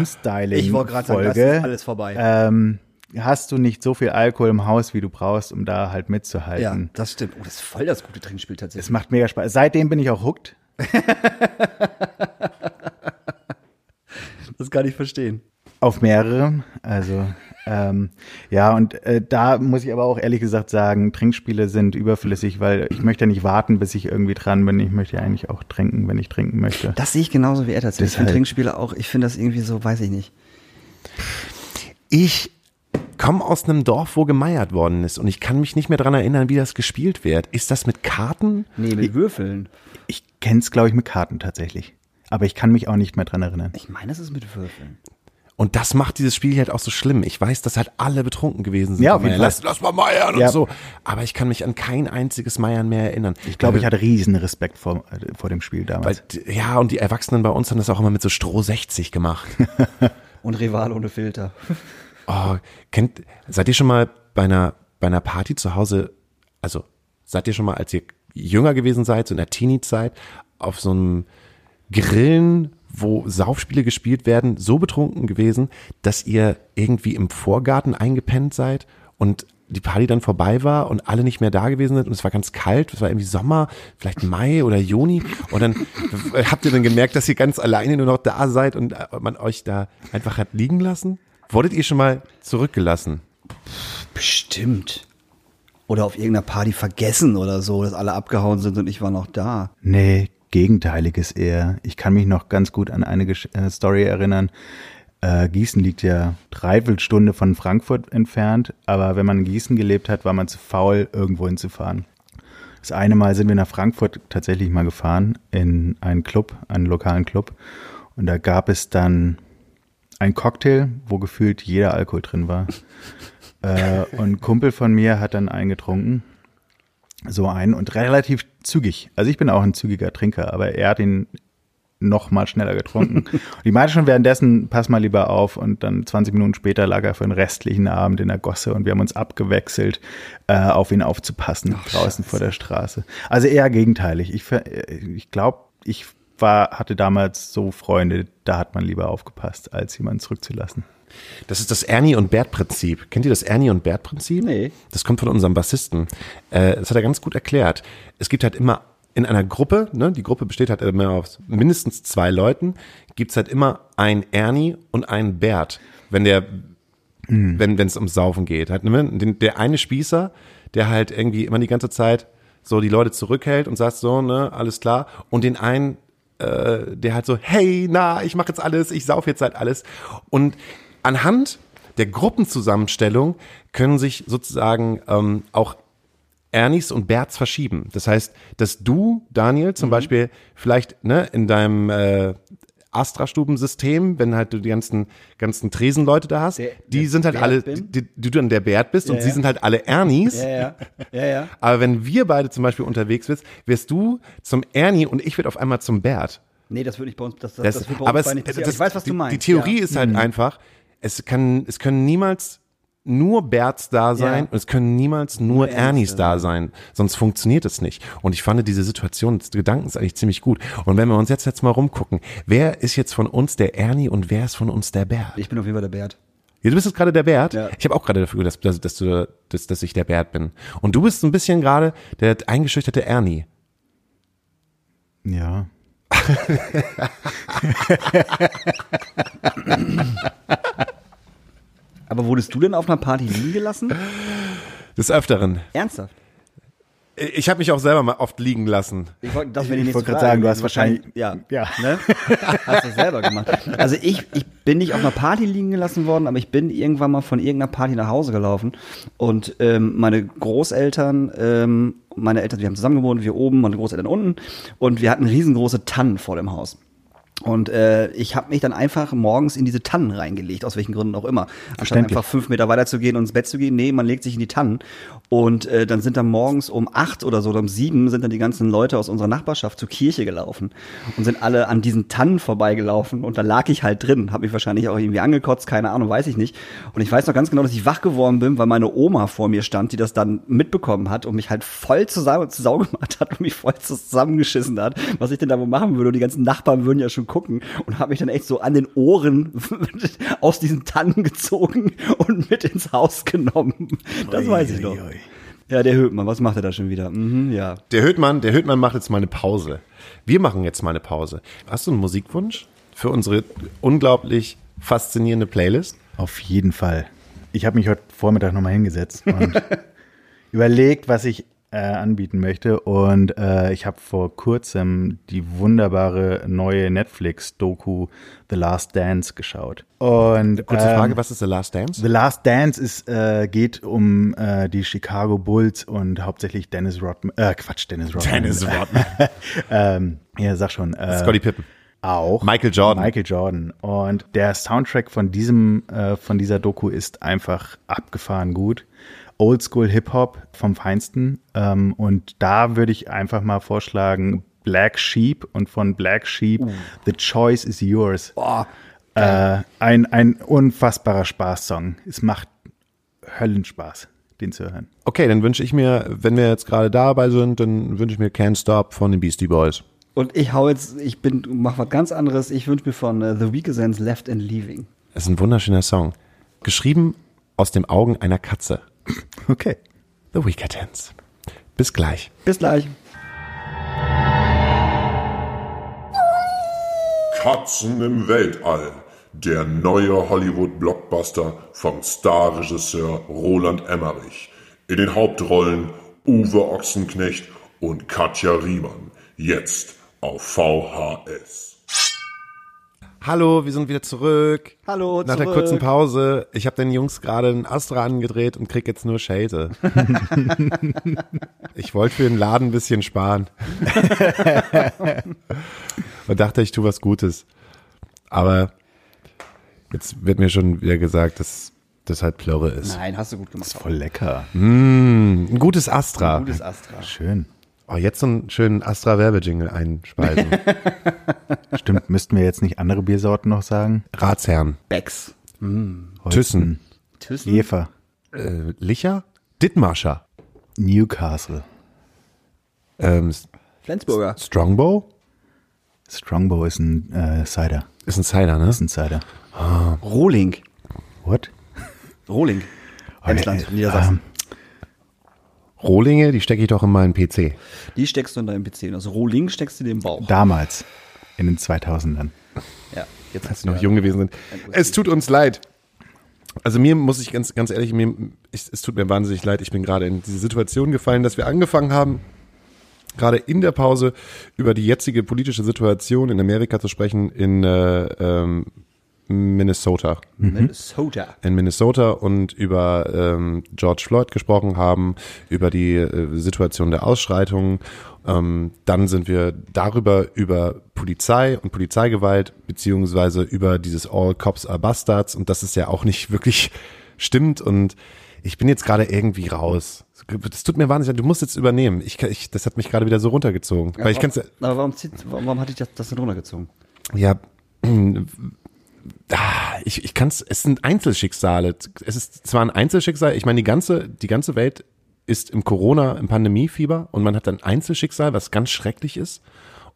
wollte gerade sagen, das Umstyling-Folge ist alles vorbei. ähm, hast du nicht so viel Alkohol im Haus, wie du brauchst, um da halt ja, mitzuhalten. das stimmt. Oh, das ist voll das gute Trinkspiel Es tatsächlich. macht mega Spaß. Seitdem bin ich auch hooked. Das kann ich verstehen. Auf mehrere. Also ähm, ja, und äh, da muss ich aber auch ehrlich gesagt sagen, Trinkspiele sind überflüssig, weil ich möchte ja nicht warten, bis ich irgendwie dran bin. Ich möchte ja eigentlich auch trinken, wenn ich trinken möchte. Das sehe ich genauso wie er tatsächlich. Ich finde. Trinkspiele auch, ich finde das irgendwie so, weiß ich nicht. Ich komme aus einem Dorf, wo gemeiert worden ist und ich kann mich nicht mehr dran erinnern, wie das gespielt wird. Ist das mit Karten? Nee, mit Würfeln. Ich kenne es, glaube ich, mit Karten tatsächlich. Aber ich kann mich auch nicht mehr dran erinnern. Ich meine, es ist mit Würfeln. Und das macht dieses Spiel halt auch so schlimm. Ich weiß, dass halt alle betrunken gewesen sind. Ja, auf jeden Lass, Fall. lass mal meiern Ja. und so. Aber ich kann mich an kein einziges Meiern mehr erinnern. Ich glaube, ich hatte riesen Respekt vor, äh, vor dem Spiel Weil, damals. ja, und die Erwachsenen bei uns haben das auch immer mit so Stroh 60 gemacht. Und Rival ohne Filter. Oh, kennt, seid ihr schon mal bei einer, bei einer Party zu Hause, also seid ihr schon mal, als ihr jünger gewesen seid, so in der Teenie-Zeit, auf so einem Grillen, wo Saufspiele gespielt werden, so betrunken gewesen, dass ihr irgendwie im Vorgarten eingepennt seid und die Party dann vorbei war und alle nicht mehr da gewesen sind und es war ganz kalt, es war irgendwie Sommer, vielleicht Mai oder Juni und dann habt ihr dann gemerkt, dass ihr ganz alleine nur noch da seid und man euch da einfach hat liegen lassen? Wurdet ihr schon mal zurückgelassen? Bestimmt. Oder auf irgendeiner Party vergessen oder so, dass alle abgehauen sind und ich war noch da. Nee, Gegenteiliges eher. Ich kann mich noch ganz gut an eine Gesch äh, Story erinnern. Äh, Gießen liegt ja dreiviertel Stunde von Frankfurt entfernt, aber wenn man in Gießen gelebt hat, war man zu faul, irgendwo hinzufahren. Das eine Mal sind wir nach Frankfurt tatsächlich mal gefahren, in einen Club, einen lokalen Club. Und da gab es dann ein Cocktail, wo gefühlt jeder Alkohol drin war. äh, und ein Kumpel von mir hat dann einen getrunken so ein und relativ zügig. Also ich bin auch ein zügiger Trinker, aber er hat ihn noch mal schneller getrunken. und ich meinte schon währenddessen, pass mal lieber auf. Und dann 20 Minuten später lag er für den restlichen Abend in der Gosse und wir haben uns abgewechselt, äh, auf ihn aufzupassen, draußen vor der Straße. Also eher gegenteilig. Ich, äh, ich glaube, ich war, hatte damals so Freunde, da hat man lieber aufgepasst, als jemanden zurückzulassen. Das ist das Ernie und Bert Prinzip. Kennt ihr das Ernie und Bert Prinzip? Nee. Das kommt von unserem Bassisten. Äh, das hat er ganz gut erklärt. Es gibt halt immer in einer Gruppe, ne, die Gruppe besteht halt immer aus mindestens zwei Leuten, gibt's halt immer ein Ernie und einen Bert, wenn der, wenn wenn es ums Saufen geht. Halt, ne, den, der eine Spießer, der halt irgendwie immer die ganze Zeit so die Leute zurückhält und sagt so, ne, alles klar. Und den einen äh, der halt so, hey, na, ich mache jetzt alles, ich sauf jetzt halt alles. Und anhand der Gruppenzusammenstellung können sich sozusagen ähm, auch Ernies und Berts verschieben. Das heißt, dass du, Daniel, Mhm. zum Beispiel vielleicht ne, in deinem äh, Astra-Stubensystem, wenn halt du die ganzen, ganzen Tresenleute da hast, Der- die der sind halt Bert alle, die, die du dann der Bert bist und Ja, sie ja. sind halt alle Ernies. Ja, ja. Ja, ja. Aber wenn wir beide zum Beispiel unterwegs bist, wirst du zum Ernie und ich werde auf einmal zum Bert. Nee, das würde ich bei uns, das, das, Das, das bei aber uns es, beiden nicht das, ich weiß, was die, du meinst. Die Theorie ja. ist halt einfach, es kann, es können niemals nur Berts da sein Ja. und es können niemals nur Ernies da sein. Sonst funktioniert es nicht. Und ich fand diese Situation des Gedankens eigentlich ziemlich gut. Und wenn wir uns jetzt jetzt mal rumgucken, wer ist jetzt von uns der Ernie und wer ist von uns der Bert? Ich bin auf jeden Fall der Bert. Ja, du bist jetzt gerade der Bert. Ja. Ich habe auch gerade dafür, dass, dass, dass, du, dass, dass ich der Bert bin. Und du bist so ein bisschen gerade der eingeschüchterte Ernie. Ja. Aber wurdest du denn auf einer Party liegen gelassen? Des Öfteren. Ernsthaft? Ich habe mich auch selber mal oft liegen lassen. Ich wollte nächste gerade sagen, du hast gewesen. wahrscheinlich- ja, Ja. Ne? Hast du selber gemacht. Also ich, ich bin nicht auf einer Party liegen gelassen worden, aber ich bin irgendwann mal von irgendeiner Party nach Hause gelaufen und ähm, meine Großeltern, ähm, meine Eltern, wir haben zusammen gewohnt, wir oben, meine Großeltern unten und wir hatten riesengroße Tannen vor dem Haus. Und äh, ich habe mich dann einfach morgens in diese Tannen reingelegt, aus welchen Gründen auch immer. Anstatt einfach fünf Meter weiter zu gehen und ins Bett zu gehen, nee, man legt sich in die Tannen. Und äh, dann sind dann morgens um acht oder so oder um sieben sind dann die ganzen Leute aus unserer Nachbarschaft zur Kirche gelaufen und sind alle an diesen Tannen vorbeigelaufen. Und da lag ich halt drin, habe mich wahrscheinlich auch irgendwie angekotzt, keine Ahnung, weiß ich nicht. Und ich weiß noch ganz genau, dass ich wach geworden bin, weil meine Oma vor mir stand, die das dann mitbekommen hat und mich halt voll zusammen, zu Sau gemacht hat und mich voll zusammengeschissen hat, was ich denn da wohl machen würde. Und die ganzen Nachbarn würden ja schon gucken und habe mich dann echt so an den Ohren aus diesen Tannen gezogen und mit ins Haus genommen. Das weiß ich noch. Ui, ui, ui. Ja, der Höhtmann, was macht er da schon wieder? Mhm, ja. Der Höhtmann, der Höhtmann macht jetzt mal eine Pause. Wir machen jetzt mal eine Pause. Hast du einen Musikwunsch für unsere unglaublich faszinierende Playlist? Auf jeden Fall. Ich habe mich heute Vormittag nochmal hingesetzt und überlegt, was ich äh, anbieten möchte. Und äh, ich habe vor kurzem die wunderbare neue Netflix-Doku The Last Dance geschaut. Und Kurze ähm, Frage, was ist The Last Dance? The Last Dance ist, äh, geht um äh, die Chicago Bulls und hauptsächlich Dennis Rodman. Äh, Quatsch, Dennis Rodman. Dennis Rodman. ähm, ja, sag schon. Äh, Scottie Pippen. auch. Michael Jordan. Michael Jordan. Und der Soundtrack von diesem, äh, von dieser Doku ist einfach abgefahren gut. Oldschool Hip-Hop vom Feinsten. Ähm, und da würde ich einfach mal vorschlagen, Black Sheep und von Black Sheep, The Choice is Yours. Boah, Äh, ein, ein unfassbarer Spaßsong. Es macht Höllenspaß, den zu hören. Okay, dann wünsche ich mir, wenn wir jetzt gerade dabei sind, dann wünsche ich mir Can't Stop von den Beastie Boys. und ich hau jetzt, ich bin, mach was ganz anderes. Ich wünsche mir von äh, The Weekends Left and Leaving. Das ist ein wunderschöner Song. Geschrieben aus dem Augen einer Katze. Okay. The Weekends. Bis gleich. Bis gleich. Katzen im Weltall. Der neue Hollywood-Blockbuster vom Starregisseur Roland Emmerich. In den Hauptrollen Uwe Ochsenknecht und Katja Riemann. Jetzt auf VHS. Hallo, wir sind wieder zurück. Hallo, Nach der zurück. kurzen Pause. Ich habe den Jungs gerade einen Astra angedreht und krieg jetzt nur Schelte. ich wollte für den Laden ein bisschen sparen. und dachte, ich tue was Gutes. Aber jetzt wird mir schon wieder gesagt, dass das halt Plörre ist. Nein, hast du gut gemacht. Voll lecker. Ein gutes Astra. Gutes Astra. Schön. Oh, jetzt so einen schönen Astra-Werbejingle einspeisen. Stimmt, müssten wir jetzt nicht andere Biersorten noch sagen? Ratsherrn. Becks. Thyssen. Thyssen. Jefer. Äh, Licher? Dithmarscher. Newcastle. Ähm, Flensburger. Strongbow? Strongbow ist ein äh, Cider. Ist ein Cider, ne? Ist ein Cider. Rohling. What? Rohling. Emsland, äh, Niedersachsen. Rohlinge, die stecke ich doch in meinen PC. Die steckst du in deinem PC. Aus Rohling steckst du in den Bauch. Damals. In den 2000ern. Ja, jetzt als sie noch jung gewesen sind. Es tut uns leid. Also mir muss ich ganz, ganz ehrlich, mir, ich, es tut mir wahnsinnig leid. Ich bin gerade in diese Situation gefallen, dass wir angefangen haben, gerade in der Pause über die jetzige politische Situation in Amerika zu sprechen, in äh, ähm, Minnesota. Minnesota. in Minnesota und über ähm, George Floyd gesprochen haben, über die äh, Situation der Ausschreitungen. Ähm, dann sind wir darüber über Polizei und Polizeigewalt beziehungsweise über dieses All Cops are Bastards und das ist ja auch nicht wirklich stimmt und ich bin jetzt gerade irgendwie raus. Das tut mir wahnsinnig leid. Du musst jetzt übernehmen. Ich, kann- ich, das hat mich gerade wieder so runtergezogen. Weil ich kann's, ja- Aber warum, zieht, warum, warum hatte ich das, das denn runtergezogen? ja, ich, ich kann es, es sind Einzelschicksale. Es ist zwar ein Einzelschicksal, ich meine, die ganze, die ganze Welt ist im Corona, im Pandemiefieber und man hat ein Einzelschicksal, was ganz schrecklich ist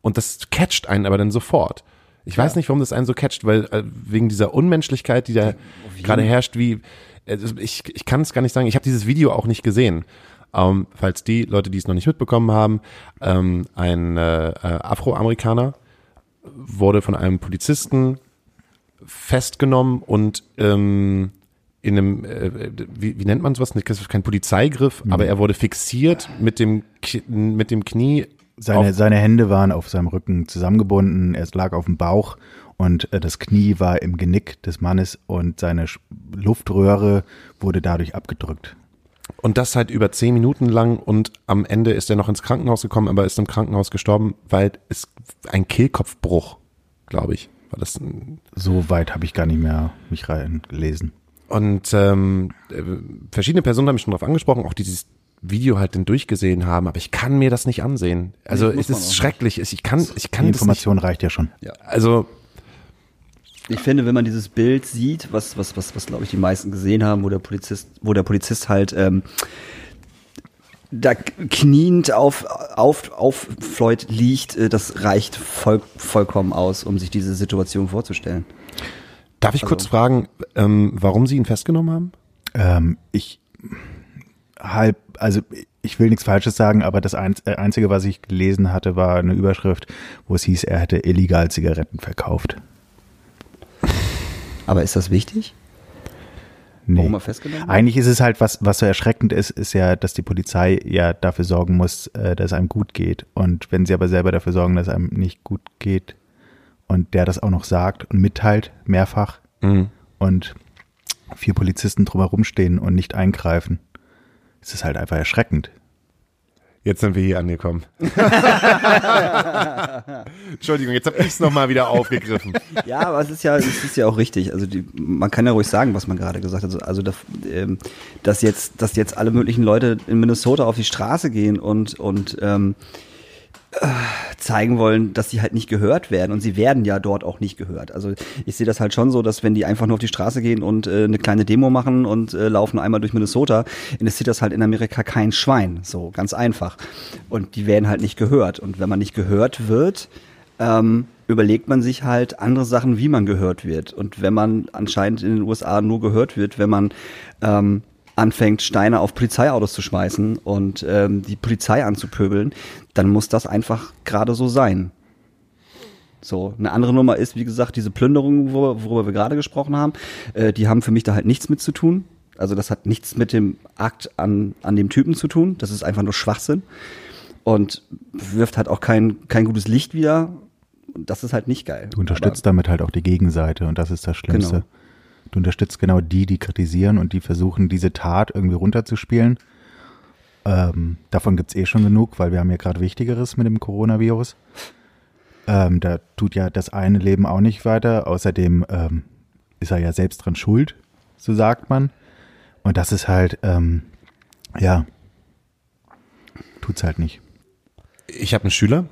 und das catcht einen aber dann sofort. Ich weiß nicht, warum das einen so catcht, weil äh, wegen dieser Unmenschlichkeit, die da gerade herrscht, wie also ich, ich kann es gar nicht sagen. Ich habe dieses Video auch nicht gesehen. Ähm, falls die Leute, die es noch nicht mitbekommen haben, ähm, ein äh, äh, Afroamerikaner wurde von einem Polizisten festgenommen und ähm, in einem, äh, wie, wie nennt man sowas? Kein Polizeigriff, aber er wurde fixiert mit dem, mit dem Knie. Seine, seine Hände waren auf seinem Rücken zusammengebunden, er lag auf dem Bauch und äh, das Knie war im Genick des Mannes und seine Sch- Luftröhre wurde dadurch abgedrückt. und das halt über zehn Minuten lang und am Ende ist er noch ins Krankenhaus gekommen, aber ist im Krankenhaus gestorben, weil es ein Kehlkopfbruch, glaube ich, war das ein So weit habe ich gar nicht mehr mich reingelesen. Und ähm, äh, verschiedene Personen haben mich schon darauf angesprochen, auch die dieses Video halt dann durchgesehen haben, aber ich kann mir das nicht ansehen. Also Nee, es ist nicht. schrecklich. Es- Ich kann, ich Die kann das nicht. Information reicht ja schon. Also Ich finde, wenn man dieses Bild sieht, was, was, was, was glaube ich die meisten gesehen haben, wo der Polizist, wo der Polizist halt ähm, da kniend auf, auf, auf Floyd liegt, äh, das reicht voll, vollkommen aus, um sich diese Situation vorzustellen. darf ich kurz fragen, ähm, warum Sie ihn festgenommen haben? Ähm, ich halb, also ich will nichts Falsches sagen, aber das äh, Einzige, was ich gelesen hatte, war eine Überschrift, wo es hieß, er hätte illegal Zigaretten verkauft. Aber ist das wichtig? Nee. Warum er festgenommen wird? Eigentlich ist es halt, was, was so erschreckend ist, ist ja, dass die Polizei ja dafür sorgen muss, äh, dass es einem gut geht. Und wenn sie aber selber dafür sorgen, dass es einem nicht gut geht und der das auch noch sagt und mitteilt, mehrfach, und vier Polizisten drumherum stehen und nicht eingreifen, ist es halt einfach erschreckend. Jetzt sind wir hier angekommen. Entschuldigung, jetzt habe ich es nochmal wieder aufgegriffen. Ja, aber es ist ja, es ist ja auch richtig. Also die, man kann ja ruhig sagen, was man gerade gesagt hat. Also, also dass, ähm, dass jetzt, dass jetzt alle möglichen Leute in Minnesota auf die Straße gehen und und ähm, äh, zeigen wollen, dass sie halt nicht gehört werden und sie werden ja dort auch nicht gehört. Also ich sehe das halt schon so, dass wenn die einfach nur auf die Straße gehen und äh, eine kleine Demo machen und äh, laufen einmal durch Minnesota, interessiert das halt in Amerika kein Schwein. So ganz einfach. Und die werden halt nicht gehört. Und wenn man nicht gehört wird, ähm, überlegt man sich halt andere Sachen, wie man gehört wird. Und wenn man anscheinend in den USA nur gehört wird, wenn man ähm, anfängt, Steine auf Polizeiautos zu schmeißen und ähm, die Polizei anzupöbeln, dann muss das einfach gerade so sein. So, eine andere Nummer ist, wie gesagt, diese Plünderungen, worüber, wir gerade gesprochen haben, äh, die haben für mich da halt nichts mit zu tun. Also das hat nichts mit dem Akt an, an dem Typen zu tun. Das ist einfach nur Schwachsinn. Und wirft halt auch kein, kein gutes Licht wieder. Und das ist halt nicht geil. Du unterstützt damit halt auch die Gegenseite und das ist das Schlimmste. Genau. Du unterstützt genau die, die kritisieren und die versuchen, diese Tat irgendwie runterzuspielen. Ähm, davon gibt's eh schon genug, weil wir haben ja gerade Wichtigeres mit dem Coronavirus. Ähm, da tut ja das eine Leben auch nicht weiter. Außerdem ähm, ist er ja selbst dran schuld, so sagt man. Und das ist halt, ähm, ja, tut's halt nicht. Ich habe einen Schüler,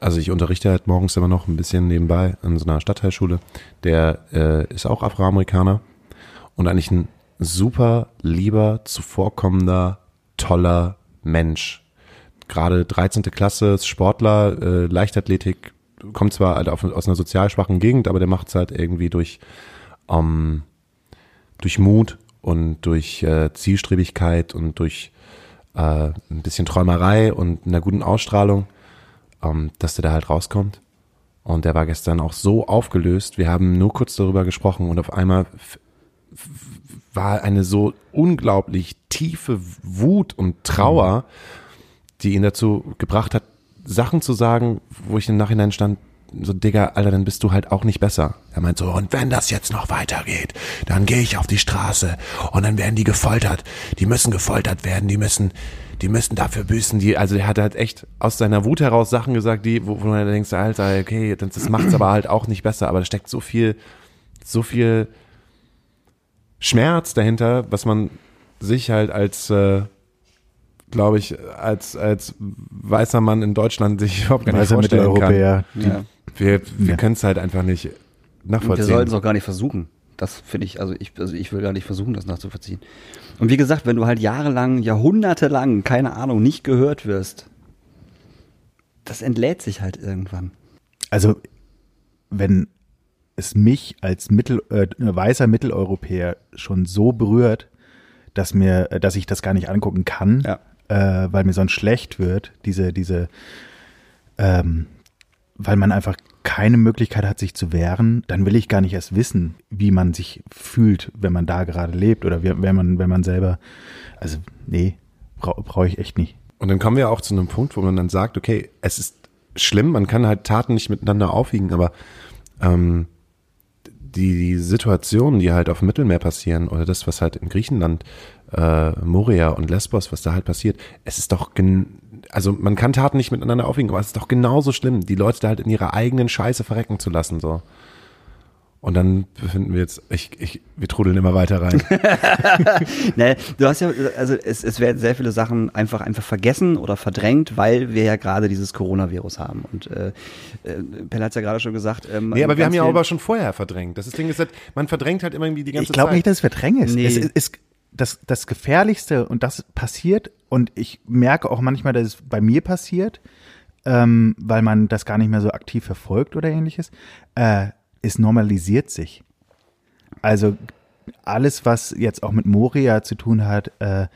also ich unterrichte halt morgens immer noch ein bisschen nebenbei an so einer Stadtteilschule, der äh, ist auch Afroamerikaner und eigentlich ein super lieber, zuvorkommender, toller Mensch. Gerade 13. Klasse, ist Sportler, äh, Leichtathletik, kommt zwar halt auf, aus einer sozial schwachen Gegend, aber der macht es halt irgendwie durch, ähm, durch Mut und durch äh, Zielstrebigkeit und durch äh, ein bisschen Träumerei und einer guten Ausstrahlung, ähm, dass der da halt rauskommt. Und der war gestern auch so aufgelöst. Wir haben nur kurz darüber gesprochen und auf einmal war eine so unglaublich tiefe Wut und Trauer, die ihn dazu gebracht hat, Sachen zu sagen, wo ich im Nachhinein stand, so, Digga, Alter, dann bist du halt auch nicht besser. Er meint so, und wenn das jetzt noch weitergeht, dann gehe ich auf die Straße und dann werden die gefoltert. Die müssen gefoltert werden, die müssen, die müssen dafür büßen. Die, also er hat halt echt aus seiner Wut heraus Sachen gesagt, die, wo, wo du denkst, Alter, okay, das macht's aber halt auch nicht besser. Aber da steckt so viel, so viel Schmerz dahinter, was man sich halt als äh, glaube ich, als, als weißer Mann in Deutschland sich überhaupt gar nicht Weißer vorstellen kann. Mitteleuropäer, Ja. Wir, wir Ja. können es halt einfach nicht Und wir nachvollziehen. sollten es auch gar nicht versuchen. Das finde ich, also ich, also ich will gar nicht versuchen, das nachzuvollziehen. Und wie gesagt, wenn du halt jahrelang, jahrhundertelang, keine Ahnung, nicht gehört wirst, das entlädt sich halt irgendwann. Also, wenn es mich als Mittel, äh, weißer Mitteleuropäer schon so berührt, dass mir, äh, dass ich das gar nicht angucken kann, Ja. äh, weil mir sonst schlecht wird, diese, diese, ähm, weil man einfach keine Möglichkeit hat, sich zu wehren, dann will ich gar nicht erst wissen, wie man sich fühlt, wenn man da gerade lebt oder wenn man, wenn man selber, also nee, brauche brauch ich echt nicht. Und dann kommen wir auch zu einem Punkt, wo man dann sagt, okay, es ist schlimm, man kann halt Taten nicht miteinander aufwiegen, aber ähm, die, die Situationen, die halt auf dem Mittelmeer passieren oder das, was halt in Griechenland, äh, Moria und Lesbos, was da halt passiert, es ist doch, gen also man kann Taten nicht miteinander aufwiegen, aber es ist doch genauso schlimm, die Leute da halt in ihrer eigenen Scheiße verrecken zu lassen, so. Und dann befinden wir jetzt, ich, ich, wir trudeln immer weiter rein. nee, du hast ja, also es, es werden sehr viele Sachen einfach einfach vergessen oder verdrängt, weil wir ja gerade dieses Coronavirus haben. Und äh, äh Pelle hat es ja gerade schon gesagt. Ähm, nee, aber wir haben ja aber schon vorher verdrängt. Das Ding ist, halt, man verdrängt halt immer irgendwie die ganze ich glaub Zeit. Ich glaube nicht, dass es verdrängen ist. Nee. Es ist das, das Gefährlichste und das passiert und ich merke auch manchmal, dass es bei mir passiert, ähm, weil man das gar nicht mehr so aktiv verfolgt oder ähnliches. Äh, es normalisiert sich. Also alles, was jetzt auch mit Moria zu tun hat, äh,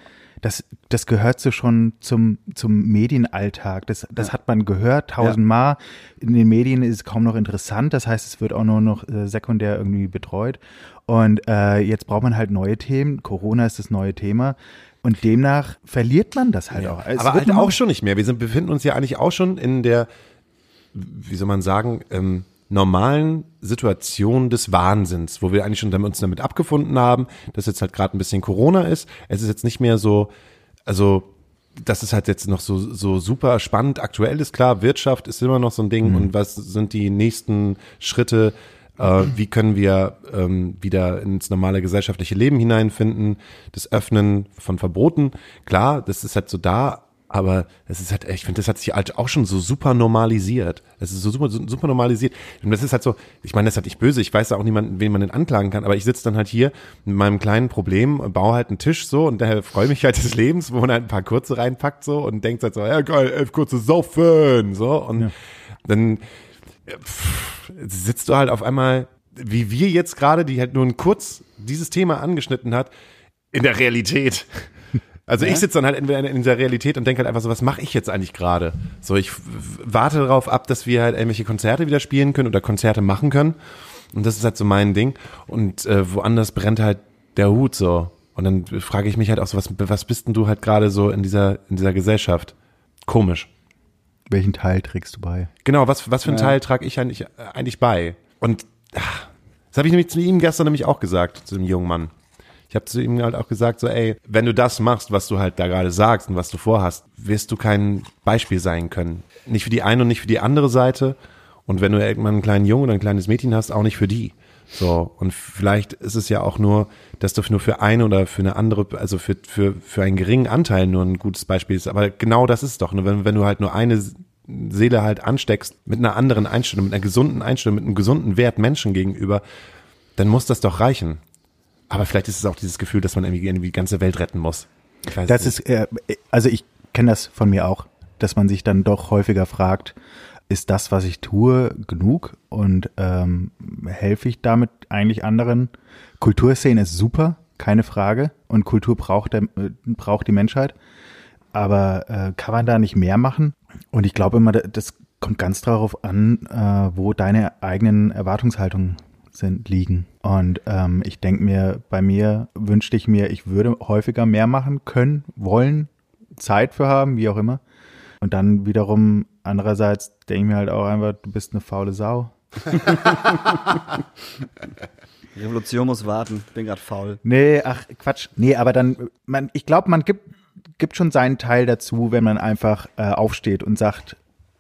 das, das gehört so schon zum, zum Medienalltag. Das, das ja. hat man gehört tausendmal. Ja. In den Medien ist es kaum noch interessant. Das heißt, es wird auch nur noch äh, sekundär irgendwie betreut. Und äh, jetzt braucht man halt neue Themen. Corona ist das neue Thema. Und demnach verliert man das halt ja. auch. Es Aber halt auch schon nicht mehr. Wir sind, befinden uns ja eigentlich auch schon in der, wie soll man sagen, ähm, normalen Situation des Wahnsinns, wo wir eigentlich schon uns damit abgefunden haben, dass jetzt halt gerade ein bisschen Corona ist. Es ist jetzt nicht mehr so, also das ist halt jetzt noch so, so super spannend aktuell ist. Klar, Wirtschaft ist immer noch so ein Ding mhm. und was sind die nächsten Schritte? Äh, wie können wir ähm, wieder ins normale gesellschaftliche Leben hineinfinden? Das Öffnen von Verboten. Klar, das ist halt so da, aber es ist halt, ich finde, das hat sich halt auch schon so super normalisiert. Es ist so super, super normalisiert. Und das ist halt so, ich meine, das ist halt nicht böse, ich weiß auch niemanden, wen man denn anklagen kann, aber ich sitze dann halt hier mit meinem kleinen Problem, baue halt einen Tisch so und daher freue mich halt des Lebens, wo man halt ein paar kurze reinpackt so und denkt halt so, ja geil, elf kurze Saufen, so und ja. dann pff, sitzt du halt auf einmal, wie wir jetzt gerade, die halt nur ein kurz dieses Thema angeschnitten hat, in der Realität. Also ja. ich sitze dann halt entweder in dieser Realität und denke halt einfach so, was mache ich jetzt eigentlich gerade? So, ich warte darauf ab, dass wir halt irgendwelche Konzerte wieder spielen können oder Konzerte machen können. Und das ist halt so mein Ding. Und äh, woanders brennt halt der Hut so. Und dann frage ich mich halt auch so, was, was bist denn du halt gerade so in dieser, in dieser Gesellschaft? Komisch. Welchen Teil trägst du bei? Genau, was, was für einen ja. Teil trage ich eigentlich, eigentlich bei? Und ach, das habe ich nämlich zu ihm gestern nämlich auch gesagt, zu dem jungen Mann. Ich habe zu ihm halt auch gesagt, so, ey, wenn du das machst, was du halt da gerade sagst und was du vorhast, wirst du kein Beispiel sein können. Nicht für die eine und nicht für die andere Seite. Und wenn du irgendwann einen kleinen Jungen oder ein kleines Mädchen hast, auch nicht für die. So, und vielleicht ist es ja auch nur, dass du nur für eine oder für eine andere, also für, für, für einen geringen Anteil nur ein gutes Beispiel ist. Aber genau das ist doch, ne? wenn, wenn du halt nur eine Seele halt ansteckst mit einer anderen Einstellung, mit einer gesunden Einstellung, mit einem gesunden Wert Menschen gegenüber, dann muss das doch reichen. Aber vielleicht ist es auch dieses Gefühl, dass man irgendwie, irgendwie die ganze Welt retten muss. das ist, äh, also ich kenne das von mir auch, dass man sich dann doch häufiger fragt, ist das, was ich tue, genug und ähm, helfe ich damit eigentlich anderen? Kulturszene ist super, keine Frage, und Kultur braucht, der, äh, braucht die Menschheit. Aber äh, kann man da nicht mehr machen? Und ich glaube immer, das kommt ganz darauf an, äh, wo deine eigenen Erwartungshaltungen sind, liegen. Und ähm, ich denke mir, bei mir wünschte ich mir, ich würde häufiger mehr machen können, wollen, Zeit für haben, wie auch immer. Und dann wiederum andererseits denke ich mir halt auch einfach, du bist eine faule Sau. Revolution muss warten, bin gerade faul. Nee, ach Quatsch. Nee, aber dann, man, ich glaube, man gibt, gibt schon seinen Teil dazu, wenn man einfach äh, aufsteht und sagt,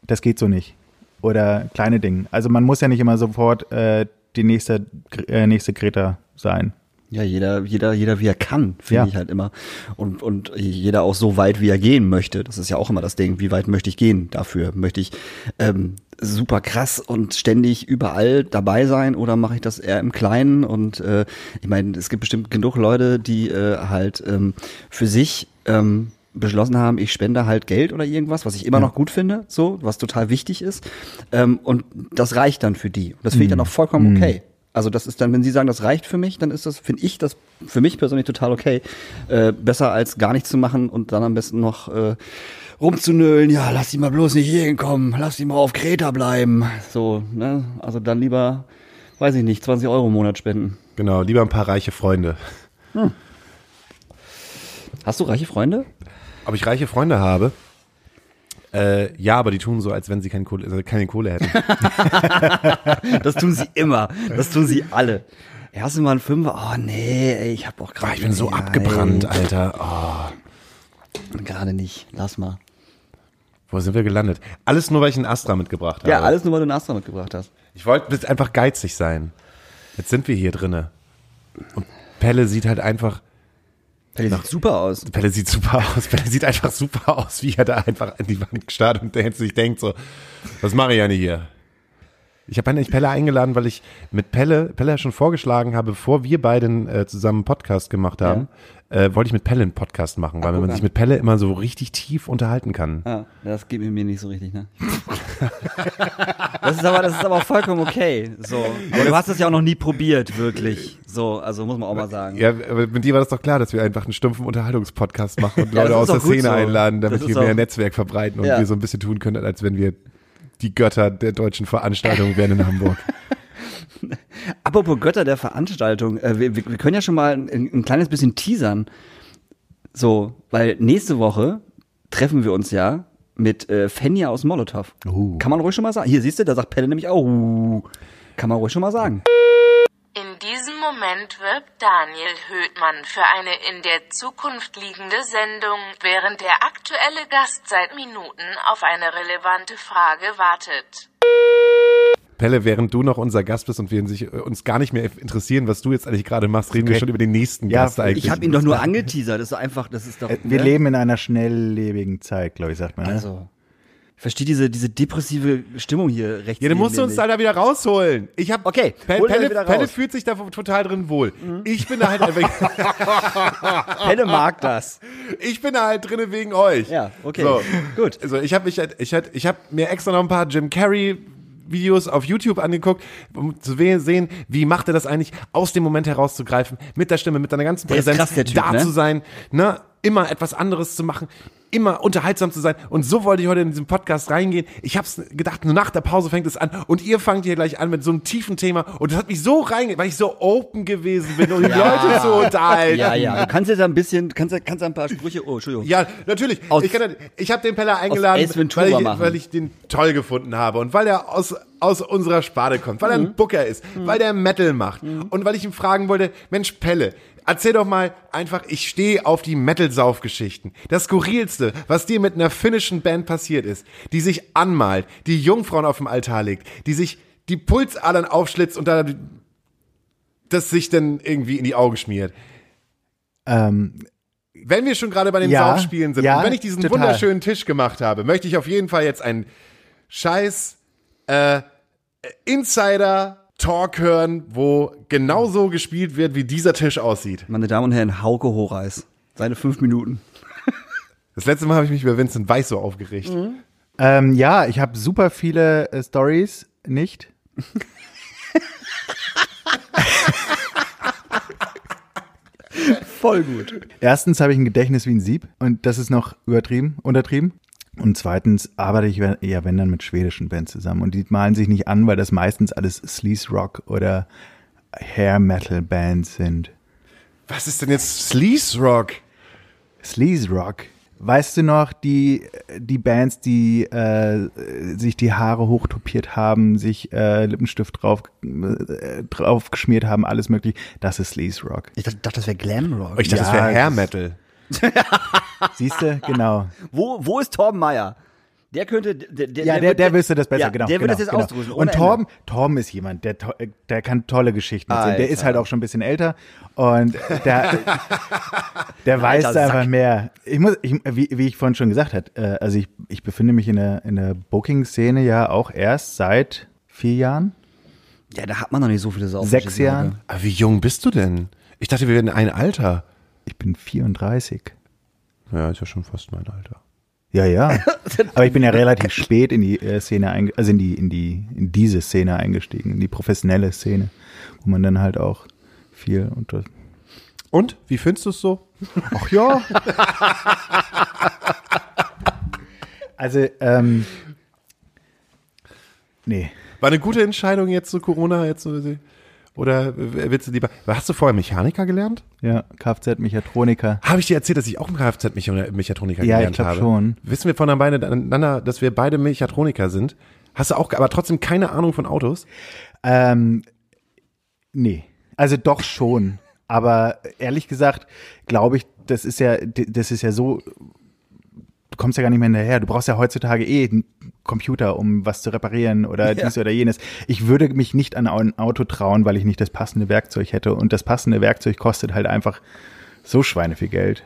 das geht so nicht. Oder kleine Dinge. Also man muss ja nicht immer sofort äh, die nächste, äh, nächste Greta sein. Ja, jeder, jeder, jeder wie er kann, finde ja. ich halt immer. Und, und jeder auch so weit, wie er gehen möchte. Das ist ja auch immer das Ding. Wie weit möchte ich gehen dafür? Möchte ich ähm, super krass und ständig überall dabei sein oder mache ich das eher im Kleinen? Und äh, ich meine, es gibt bestimmt genug Leute, die äh, halt ähm, für sich ähm, beschlossen haben, ich spende halt Geld oder irgendwas, was ich immer ja. noch gut finde, so, was total wichtig ist. Ähm, und das reicht dann für die. Das finde ich dann mhm. auch vollkommen mhm. okay. Also das ist dann, wenn Sie sagen, das reicht für mich, dann ist das, finde ich das für mich persönlich total okay. Äh, besser als gar nichts zu machen und dann am besten noch äh, rumzunölen, ja, lass die mal bloß nicht hier hinkommen, lass die mal auf Kreta bleiben. So, ne? Also dann lieber, weiß ich nicht, 20 Euro im Monat spenden. Genau, lieber ein paar reiche Freunde. Hast du reiche Freunde? Ob ich reiche Freunde habe? Äh, ja, aber die tun so, als wenn sie keine Kohle, also keine Kohle hätten. Das tun sie immer. Das tun sie alle. Hast du mal einen Fünfer? Oh nee, ey, ich hab auch gerade. Ich bin so abgebrannt, Alter. Oh, Gerade nicht. Lass mal. wo sind wir gelandet? Alles nur, weil ich einen Astra mitgebracht habe. Ja, alles nur, weil du einen Astra mitgebracht hast. Ich wollte jetzt einfach geizig sein. Jetzt sind wir hier drinne. Und Pelle sieht halt einfach, Der sieht super aus. Pelle sieht super aus. Pelle sieht einfach super aus, wie er da einfach an die Wand gestarrt und sich denkt so, was mache ich denn hier? Ich habe eigentlich Pelle eingeladen, weil ich mit Pelle, Pelle schon vorgeschlagen habe, bevor wir beiden äh, zusammen einen Podcast gemacht haben, äh, wollte ich mit Pelle einen Podcast machen, weil guck man an. sich mit Pelle immer so richtig tief unterhalten kann. Ja, das geht mir nicht so richtig, ne? das ist aber, das ist aber vollkommen okay. So. Aber du hast es ja auch noch nie probiert, wirklich. So, also muss man auch mal sagen. Ja, aber mit dir war das doch klar, dass wir einfach einen stumpfen Unterhaltungspodcast machen und Ja, Leute das aus der auch Szene so. einladen, damit wir mehr auch- Netzwerk verbreiten und Ja. wir so ein bisschen tun können, als wenn wir die Götter der deutschen Veranstaltung wären in Hamburg. Apropos Götter der Veranstaltung, äh, wir, wir wir können ja schon mal ein, ein kleines bisschen teasern. So, weil nächste Woche treffen wir uns ja mit äh, Fenja aus Molotow. Uh. Kann man ruhig schon mal sagen. Hier, siehst du, da sagt Pelle nämlich auch. Uh. Kann man ruhig schon mal sagen. In diesem Moment wirbt Daniel Höhtmann für eine in der Zukunft liegende Sendung, während der aktuelle Gast seit Minuten auf eine relevante Frage wartet. Pelle, während du noch unser Gast bist und wir sich, äh, uns gar nicht mehr interessieren, was du jetzt eigentlich gerade machst, reden wir Okay. schon über den nächsten Ja, Gast eigentlich. Ich habe ihn doch nur angeteasert. Das ist einfach, das ist doch. Äh, Wir ne? leben in einer schnelllebigen Zeit, glaube ich, sagt man. Ne? Also. Ich verstehe diese, diese depressive Stimmung hier rechts. ja, dann musst du uns da wieder rausholen. Ich hab, Okay, Pelle, Pelle, Pelle raus. Mhm. fühlt sich da total drin wohl. Ich bin da halt einfach, Pelle mag das. ich bin da halt drinne wegen euch. Ja, okay. So. Gut. Also ich habe mich halt, ich halt, ich habe mir extra noch ein paar Jim Carrey Videos auf YouTube angeguckt, um zu sehen, wie macht er das eigentlich, aus dem Moment herauszugreifen, mit der Stimme, mit seiner ganzen Der Präsenz, krass, Typ, da ne? zu sein, ne, immer etwas anderes zu machen, immer unterhaltsam zu sein. Und so wollte ich heute in diesen Podcast reingehen. Ich habe gedacht, nur nach der Pause fängt es an und ihr fangt hier gleich an mit so einem tiefen Thema und das hat mich so reinge, weil ich so open gewesen bin, um die Leute zu unterhalten. Ja, ja. Du kannst jetzt ein bisschen, kannst, kannst ein paar Sprüche. Oh, Entschuldigung. Ja, natürlich. Aus- ich kann, ich habe den Peller eingeladen, weil, ich, weil ich den toll gefunden habe und weil er aus, aus unserer Sparte kommt, weil er Mhm. ein Booker ist, weil der Metal macht und weil ich ihn fragen wollte, Mensch Pelle, erzähl doch mal einfach, ich stehe auf die Metal-Sauf-Geschichten. Das Skurrilste, was dir mit einer finnischen Band passiert ist, die sich anmalt, die Jungfrauen auf dem Altar legt, die sich die Pulsadern aufschlitzt und da das sich dann irgendwie in die Augen schmiert. Ähm, Wenn wir schon gerade bei den Ja, Saufspielen sind ja, und wenn ich diesen total. wunderschönen Tisch gemacht habe, möchte ich auf jeden Fall jetzt einen scheiß äh, Insider-Talk hören, wo genauso gespielt wird, wie dieser Tisch aussieht. Meine Damen und Herren, Hauke Horeis. Seine fünf Minuten. Das letzte Mal habe ich mich über Vincent Weiss so aufgeregt. ähm, ja, ich habe super viele äh, Stories nicht. Voll gut. Erstens habe ich ein Gedächtnis wie ein Sieb und das ist noch übertrieben, untertrieben. Und zweitens arbeite ich eher, wenn dann, mit schwedischen Bands zusammen. Und die malen sich nicht an, weil das meistens alles Sleaze Rock oder Hair Metal Bands sind. Was ist denn jetzt Sleaze Rock? Sleaze Rock. Weißt du noch, die, die Bands, die äh, sich die Haare hochtopiert haben, sich äh, Lippenstift drauf, äh, drauf geschmiert haben, alles möglich, das ist Sleaze Rock. Ich dachte, das wäre Glamrock. Ich dachte, das Ja, wäre Hair das- Metal. Siehst du? Genau. Wo, wo ist Torben Meyer? Der könnte, der, der, Ja, der, wird- der wüsste das besser, ja, genau. Der genau, würde das jetzt genau. ausdrüsen. Und Torben, Torben ist jemand, der, der kann tolle Geschichten erzählen. Der Alter. ist halt auch schon ein bisschen älter und der, der weiß Alter einfach Sack. mehr. Ich muss, ich, wie, wie ich vorhin schon gesagt habe, äh, also ich, ich befinde mich in der, in der Booking-Szene ja auch erst seit vier Jahren, Ja, da hat man noch nicht so viele Saufen. sechs Jahren. Aber wie jung bist du denn? Ich dachte, wir werden ein Alter. Ich bin 34. Ja, ist ja schon fast mein Alter. Ja, ja. Aber ich bin ja relativ spät in die äh, Szene, einge also in die, in die, in diese Szene eingestiegen, in die professionelle Szene, wo man dann halt auch viel unter. Und? Wie findest du es so? Ach ja. Also, ähm, nee. War eine gute Entscheidung jetzt zu Corona jetzt so, oder willst du lieber hast du vorher Mechaniker gelernt? Ja, Kfz-Mechatroniker. Habe ich dir erzählt, dass ich auch einen Kfz-Mechatroniker Ja, ich gelernt glaub habe? schon. Wissen wir voneinander, dass wir beide Mechatroniker sind? Hast du auch, aber trotzdem keine Ahnung von Autos? Ähm, nee. Also doch schon. Aber ehrlich gesagt, glaube ich, das ist ja, das ist ja so, kommst ja gar nicht mehr hinterher. Du brauchst ja heutzutage eh einen Computer, um was zu reparieren oder Ja. dies oder jenes. Ich würde mich nicht an ein Auto trauen, weil ich nicht das passende Werkzeug hätte. Und das passende Werkzeug kostet halt einfach so schweineviel Geld.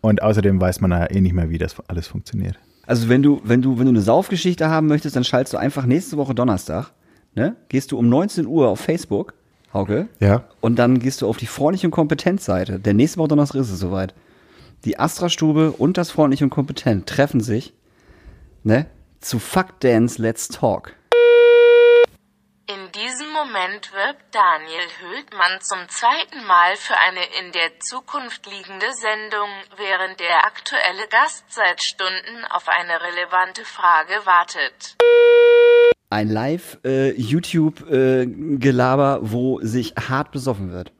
Und außerdem weiß man ja eh nicht mehr, wie das alles funktioniert. Also wenn du, wenn du, wenn du eine Saufgeschichte haben möchtest, dann schaltest du einfach nächste Woche Donnerstag, ne? Gehst du um 19 Uhr auf Facebook, Hauke, Ja. und dann gehst du auf die freundliche und Kompetenzseite. Denn nächste Woche Donnerstag ist es soweit. Die Astra-Stube und das freundliche und kompetent treffen sich, ne? Zu Fuck Dance Let's Talk. In diesem Moment wirbt Daniel Höldmann zum zweiten Mal für eine in der Zukunft liegende Sendung, während der aktuelle Gast seit Stunden auf eine relevante Frage wartet. Ein Live-YouTube-Gelaber, wo sich hart besoffen wird.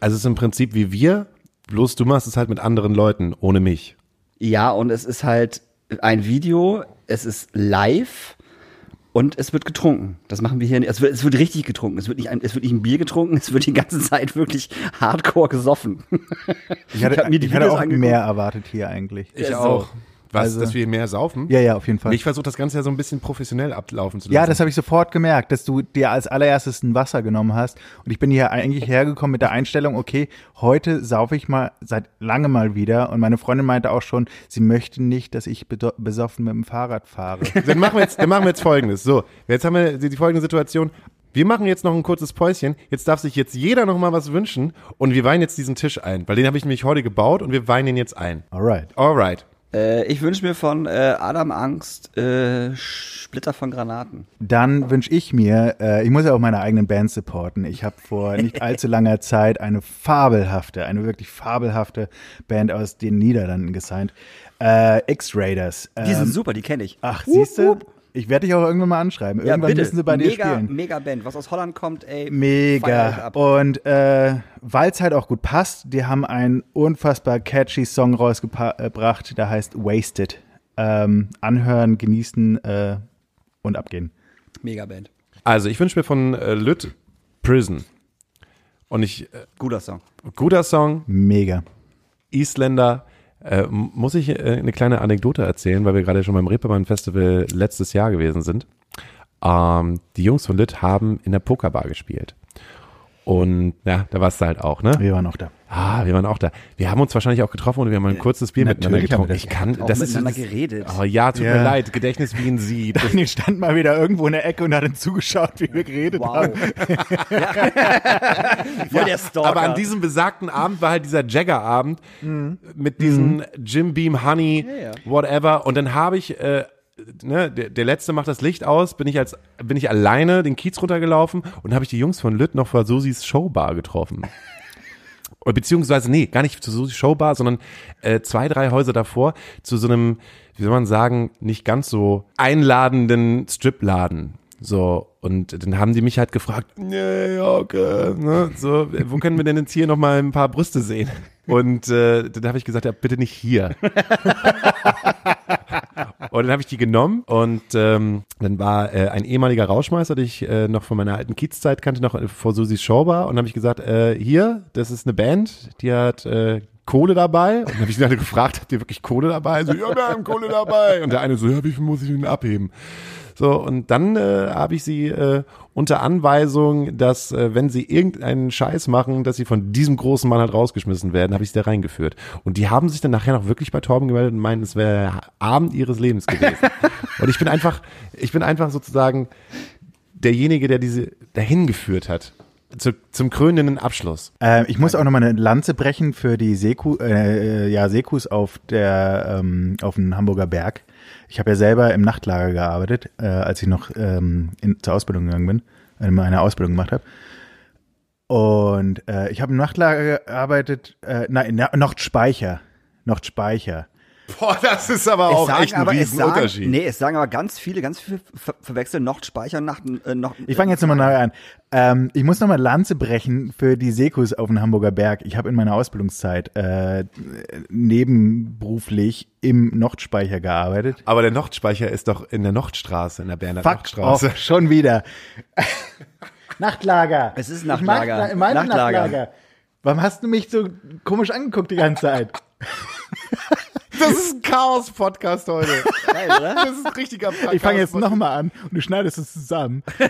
Also es ist im Prinzip wie wir, bloß du machst es halt mit anderen Leuten, ohne mich. Ja, und es ist halt ein Video, es ist live und es wird getrunken. Das machen wir hier nicht. Es wird, es wird richtig getrunken. Es wird, nicht ein, es wird nicht ein Bier getrunken, es wird die ganze Zeit wirklich hardcore gesoffen. Ich hatte, hab mir die ich hatte Videos auch angeguckt. mehr erwartet hier eigentlich. Ich Ja, auch. so. Was, Also- dass wir mehr saufen? Ja, ja, auf jeden Fall. Ich versuche das Ganze ja so ein bisschen professionell ablaufen zu lassen. Ja, das habe ich sofort gemerkt, dass du dir als allererstes ein Wasser genommen hast. Und ich bin hier eigentlich hergekommen mit der Einstellung, okay, heute saufe ich mal seit lange mal wieder. Und meine Freundin meinte auch schon, sie möchte nicht, dass ich besoffen mit dem Fahrrad fahre. Dann machen wir jetzt, dann machen wir jetzt folgendes. So, jetzt haben wir die, die folgende Situation. Wir machen jetzt noch ein kurzes Päuschen. Jetzt darf sich jetzt jeder noch mal was wünschen und wir weinen jetzt diesen Tisch ein, weil den habe ich nämlich heute gebaut und wir weinen ihn jetzt ein. Alright. Alright. Äh, ich wünsche mir von äh, Adam Angst äh, Splitter von Granaten. Dann wünsche ich mir, äh, ich muss ja auch meine eigenen Bands supporten. Ich habe vor nicht allzu langer Zeit eine fabelhafte, eine wirklich fabelhafte Band aus den Niederlanden gesigned. Äh, X-Raiders. Die Ähm, sind super, die kenne ich. Ach, siehst du? Ich werde dich auch irgendwann mal anschreiben. ja, Irgendwann bitte. müssen sie bei dir mega, spielen. Mega Band. Was aus Holland kommt, ey. Mega. ab. Und äh, weil es halt auch gut passt, die haben einen unfassbar catchy Song rausgebracht, der heißt Wasted. Ähm, anhören, genießen äh, und abgehen. Mega Band. Also, ich wünsche mir von äh, Lütt Prison. Und ich, äh, Guter Song. guter Song, Mega. Isländer. Äh, muss ich äh, eine kleine Anekdote erzählen, weil wir gerade schon beim Reeperbahn Festival letztes Jahr gewesen sind. Ähm, die Jungs von Lütt haben in der Pokerbar gespielt. Und ja, da warst du halt auch, ne? Wir waren auch da. Ah, wir waren auch da. Wir haben uns wahrscheinlich auch getroffen und wir haben ein kurzes Bier miteinander Natürlich haben wir getrunken. Ich kann, Auch das ist miteinander geredet. Oh ja, tut Ja. mir leid. Gedächtnis wie ein Sieb. Daniel stand mal wieder irgendwo in der Ecke und hat uns zugeschaut, wie wir geredet Wow. haben. Der Stalker. Aber an diesem besagten Abend war halt dieser Jagger-Abend mit diesen Jim Beam Honey, Ja, ja. whatever. Und dann habe ich, äh, ne, der, der letzte macht das Licht aus, bin ich als, bin ich alleine den Kiez runtergelaufen und habe ich die Jungs von Lütt noch vor Susis Showbar getroffen. Beziehungsweise, nee, gar nicht zu Susis Showbar, sondern äh, zwei, drei Häuser davor zu so einem, wie soll man sagen, nicht ganz so einladenden Stripladen. So, und dann haben die mich halt gefragt, nee, okay, ne, so, wo können wir denn jetzt hier nochmal ein paar Brüste sehen? Und äh, dann habe ich gesagt, ja, bitte nicht hier. Und dann habe ich die genommen und ähm, dann war äh, ein ehemaliger Rauschmeister, den ich äh, noch von meiner alten Kiezzeit kannte, noch äh, vor Susis Showbar. Und dann habe ich gesagt, äh, hier, das ist eine Band, die hat äh, Kohle dabei. Und dann habe ich sie alle gefragt, habt ihr wirklich Kohle dabei? So, ja, wir haben Kohle dabei. Und der eine so, ja, wie viel muss ich denn abheben? So, und dann äh, habe ich sie äh, unter Anweisung, dass äh, wenn sie irgendeinen Scheiß machen, dass sie von diesem großen Mann halt rausgeschmissen werden, habe ich sie da reingeführt. Und die haben sich dann nachher noch wirklich bei Torben gemeldet und meinen, es wäre der Abend ihres Lebens gewesen. und ich bin einfach, ich bin einfach sozusagen derjenige, der diese dahin geführt hat. Zu, zum krönenden Abschluss. Äh, ich muss auch noch mal eine Lanze brechen für die Seku, äh, ja, Sekus auf der ähm, auf dem Hamburger Berg. Ich habe ja selber im Nachtlager gearbeitet, äh, als ich noch ähm, in, zur Ausbildung gegangen bin, äh, meine Ausbildung gemacht habe. Und äh, ich habe im Nachtlager gearbeitet, äh, nein, na, Nachtspeicher, Nachtspeicher. Boah, das ist aber Es auch sagen echt ein aber, sagen, Riesenunterschied. nee, es sagen aber ganz viele, ganz viele ver verwechseln Nordspeicher und Nacht, äh, noch, Ich fange jetzt nochmal neu an. Ähm, ich muss nochmal Lanze brechen für die Sekus auf dem Hamburger Berg. Ich habe in meiner Ausbildungszeit äh, nebenberuflich im Nordspeicher gearbeitet. Aber der Nordspeicher ist doch in der Nordstraße, in der Berner Fuck Nordstraße. off, schon wieder. Nachtlager. Es ist mag Nachtlager. Na- meine Nachtlager. Nachtlager. Warum hast du mich so komisch angeguckt die ganze Zeit? Das ist ein Chaos-Podcast heute. Geil, oder? Das ist ein richtiger Ich fange jetzt nochmal an und du schneidest es zusammen.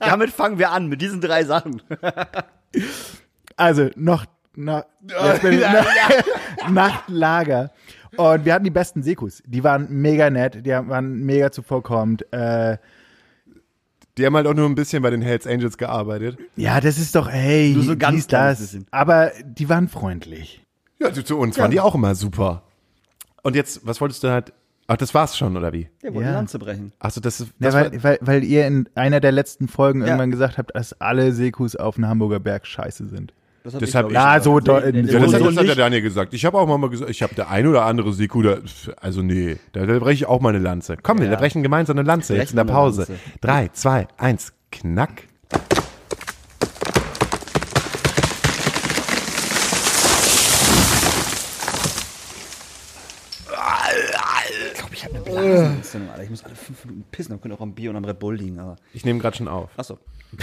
Damit fangen wir an, mit diesen drei Sachen. Also noch, jetzt bin ich, Nachtlager. Und wir hatten die besten Sekus. Die waren mega nett, die waren mega zuvorkommend. Äh, Die haben halt auch nur ein bisschen bei den Hells Angels gearbeitet. ja, das ist doch, hey, Nur so ganz dies, das. bisschen. Aber die waren freundlich. Ja, zu, zu uns waren die auch immer super. Und jetzt, was wolltest du halt? Ach, das war's schon, oder wie? Der wollte Ja. eine Lanze brechen. Achso, das ist. Ja, Das weil, weil, weil ihr in einer der letzten Folgen Ja. irgendwann gesagt habt, dass alle Sekus auf dem Hamburger Berg scheiße sind. Das hab Das ich, hab ich- Ja, so, ja, das, so hat, das hat der. Daniel gesagt. Ich habe auch mal gesagt, ich habe der ein oder andere Siku, da, also nee, da, da breche ich auch mal eine Lanze. Komm, wir Ja. brechen gemeinsam eine Lanze jetzt in der wir Pause. Drei, zwei, eins, knack. Eine Blasenentzündung, Alter. Ich muss alle fünf Minuten pissen, dann könnte auch am Bier und am Red Bull liegen, aber. Ich nehme gerade schon auf. Achso.